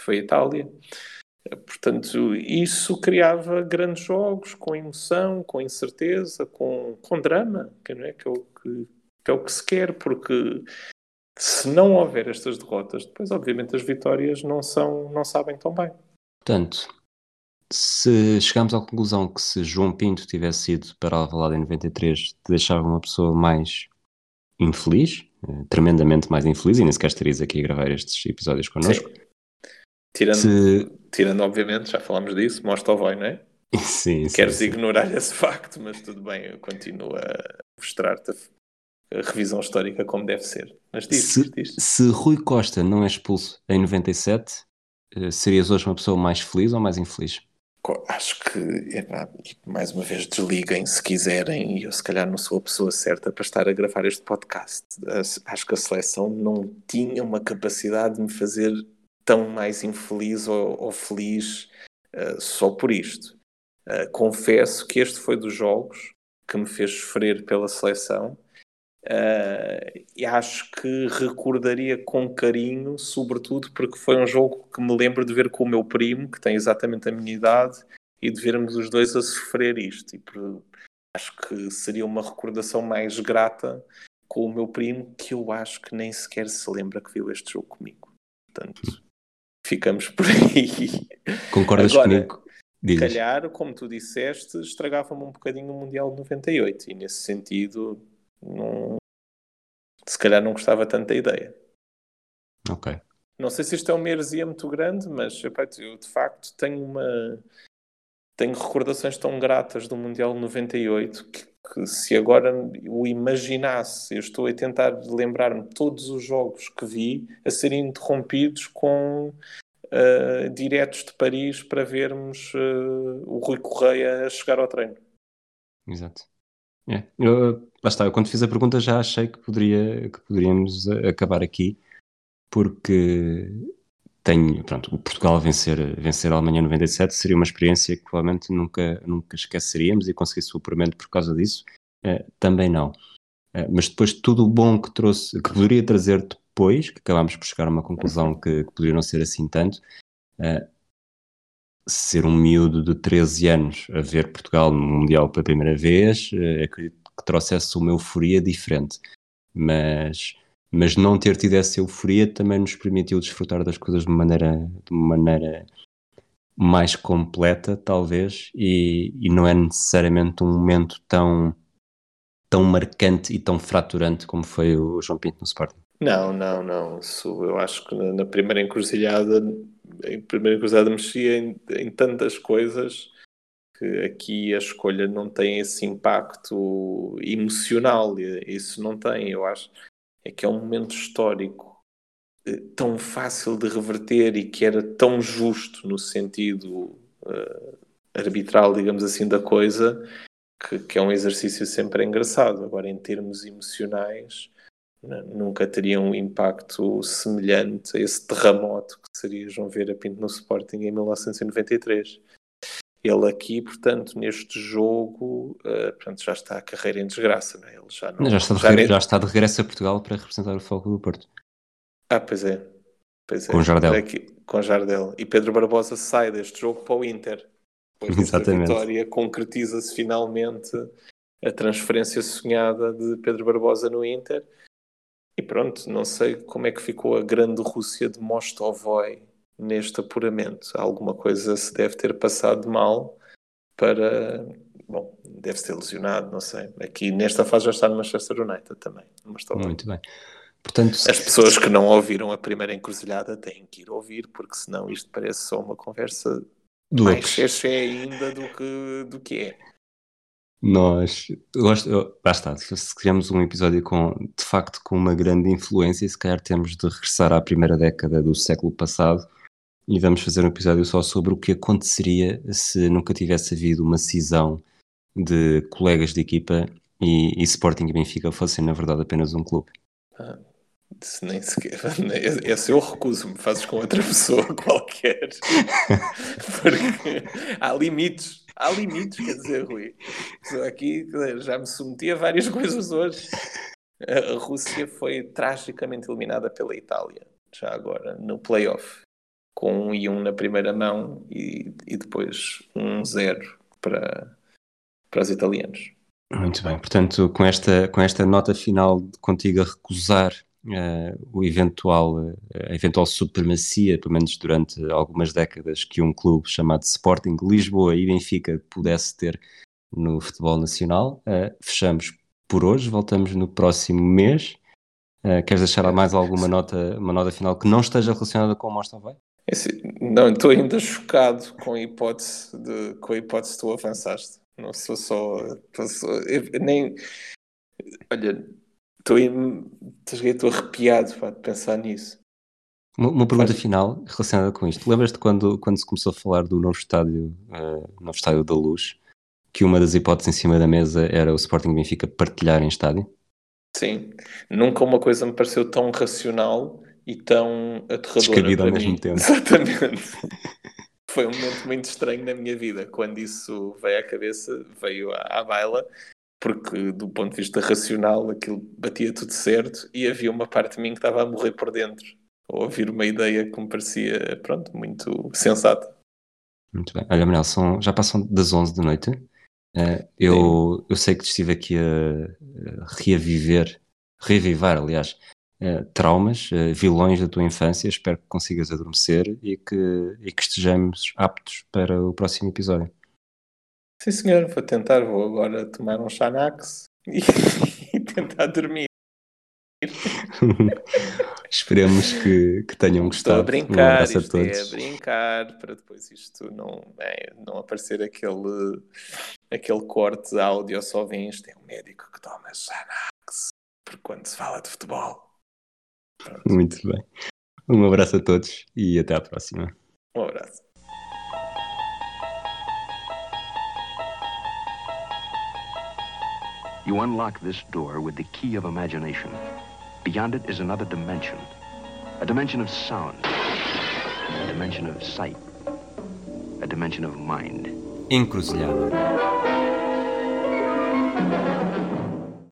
Foi a Itália. Portanto, isso criava grandes jogos com emoção, com incerteza, com, com drama, que, não é? Que, é o que, que é o que se quer, porque se não houver estas derrotas, depois obviamente as vitórias não são, não sabem tão bem. Portanto, se chegamos à conclusão que se João Pinto tivesse ido para Alvalade em 93, te deixava uma pessoa mais infeliz, eh, tremendamente mais infeliz, e nem sequer estarias aqui a gravar estes episódios connosco. Sim. Tirando, se... tirando, obviamente, já falámos disso, mostra o vai, não é? Sim, Queres sim, ignorar esse facto, mas tudo bem, eu continuo a mostrar-te a revisão histórica como deve ser. Mas diz, se, diz. se Rui Costa não é expulso em 97, eh, serias hoje uma pessoa mais feliz ou mais infeliz? Acho que, mais uma vez, desliguem se quiserem, e eu se calhar não sou a pessoa certa para estar a gravar este podcast. Acho que a seleção não tinha uma capacidade de me fazer tão mais infeliz ou, ou feliz uh, só por isto. Uh, confesso que este foi dos jogos que me fez sofrer pela seleção uh, e acho que recordaria com carinho, sobretudo porque foi um jogo que me lembro de ver com o meu primo, que tem exatamente a minha idade, e de vermos os dois a sofrer isto. E por, acho que seria uma recordação mais grata com o meu primo, que eu acho que nem sequer se lembra que viu este jogo comigo. Portanto, ficamos por aí. Concordas Agora, comigo? Se calhar, como tu disseste, estragava-me um bocadinho o Mundial de 98 e nesse sentido não... se calhar não gostava tanto da ideia. Ok. Não sei se isto é uma heresia muito grande, mas eu de facto tenho uma tenho recordações tão gratas do Mundial 98 que, que se agora o imaginasse, eu estou a tentar lembrar-me todos os jogos que vi a serem interrompidos com uh, diretos de Paris para vermos uh, o Rui Correia a chegar ao treino. Exato. É. Eu, lá está, eu quando fiz a pergunta já achei que, poderia, que poderíamos acabar aqui, porque tenho, pronto, o Portugal vencer, vencer a Alemanha 97 seria uma experiência que provavelmente nunca, nunca esqueceríamos e conseguisse o apuramento por causa disso, eh, também não. Eh, mas depois tudo o bom que trouxe, que poderia trazer depois, que acabámos por chegar a uma conclusão que, que poderia não ser assim tanto, eh, ser um miúdo de 13 anos a ver Portugal no Mundial pela primeira vez, acredito que trouxesse uma euforia diferente. Mas mas não ter tido essa euforia também nos permitiu desfrutar das coisas de maneira, de maneira mais completa, talvez, e, e não é necessariamente um momento tão, tão marcante e tão fraturante como foi o João Pinto no Sporting. Não, não, não. Eu acho que na, na primeira encruzilhada, em primeira encruzilhada mexia em, em tantas coisas que aqui a escolha não tem esse impacto emocional. Isso não tem, eu acho é que é um momento histórico eh, tão fácil de reverter e que era tão justo no sentido uh, arbitral, digamos assim, da coisa, que, que, é um exercício sempre engraçado. Agora, em termos emocionais, nunca teria um impacto semelhante a esse terremoto que seria João Vieira Pinto no Sporting em 1993. Ele aqui, portanto, neste jogo, uh, portanto, já está a carreira em desgraça, não é? Ele já, não, já, está de, já, nem... já está de regresso a Portugal para representar o Foco do Porto. Ah, pois é. Pois é, com Jardel. Aqui, com Jardel. E Pedro Barbosa sai deste jogo para o Inter. Depois Exatamente. vitória concretiza-se finalmente a transferência sonhada de Pedro Barbosa no Inter. E pronto, não sei como é que ficou a grande Rússia de Mostovoi neste apuramento. Alguma coisa se deve ter passado mal para. Bom, deve ser lesionado, não sei. Aqui nesta fase já está no Manchester United também. Muito bem. Portanto, As pessoas que não ouviram a primeira encruzilhada têm que ir ouvir, porque senão isto parece só uma conversa de mais cheche ainda do que, do que é. Nós, gosto, se se criamos um episódio com, de facto, com uma grande influência, se calhar temos de regressar à primeira década do século passado e vamos fazer um episódio só sobre o que aconteceria se nunca tivesse havido uma cisão de colegas de equipa e, e Sporting e Benfica fossem, na verdade, apenas um clube. Se nem sequer. Esse eu recuso-me, fazes com outra pessoa qualquer. Porque há limites. Há limites, quer dizer, Rui. Aqui já me submeti a várias coisas hoje. A Rússia foi tragicamente eliminada pela Itália, já agora, no playoff. Com um e um na primeira mão e, e depois um zero para, para os italianos. Muito bem, portanto, com esta, com esta nota final de contigo a recusar eh, o eventual, eh, a eventual supremacia, pelo menos durante algumas décadas, que um clube chamado Sporting Lisboa e Benfica pudesse ter no futebol nacional, eh, fechamos por hoje, voltamos no próximo mês. Queres deixar mais alguma nota, uma nota final que não esteja relacionada com o Mostovai? É assim, não, estou ainda chocado com a hipótese de, com a hipótese que tu avançaste. Não sou só. só- eu nem. Olha, estou, em- estou arrepiado pá, de pensar nisso. Uma, uma pergunta final relacionada com isto. Lembras-te quando, quando se começou a falar do novo estádio, eh, novo estádio da Luz, que uma das hipóteses em cima da mesa era o Sporting Benfica partilharem estádio? Sim, nunca uma coisa me pareceu tão racional e tão aterradora Descabida ao mesmo mim. tempo. Exatamente. Foi um momento muito estranho na minha vida. Quando isso veio à cabeça, veio à, à baila, porque do ponto de vista racional aquilo batia tudo certo e havia uma parte de mim que estava a morrer por dentro. Ou ouvir uma ideia que me parecia, pronto, muito sensata. Muito bem. Olha, Manel, são, já passam das 11 da noite. Eh, eu, eu sei que estive aqui a, a reaviver, reavivar, aliás, eh, traumas, eh, vilões da tua infância. Espero que consigas adormecer e que, e que estejamos aptos para o próximo episódio. Sim, senhor, vou tentar. Vou agora tomar um Xanax e, e tentar dormir. Esperemos que, que tenham Estou gostado. a Um brincar, abraço a isto é a todos. brincar, para depois isto não, é, não aparecer aquele, aquele corte de áudio, só vem isto, é um médico que toma Xanax, porque quando se fala de futebol. Pronto, Muito bem. Um abraço a todos e até à próxima. um abraço. You unlock this door with the key of imagination. Beyond it is another dimension. A dimension of sound. A dimension of sight. A dimension of mind. Encruzilhada.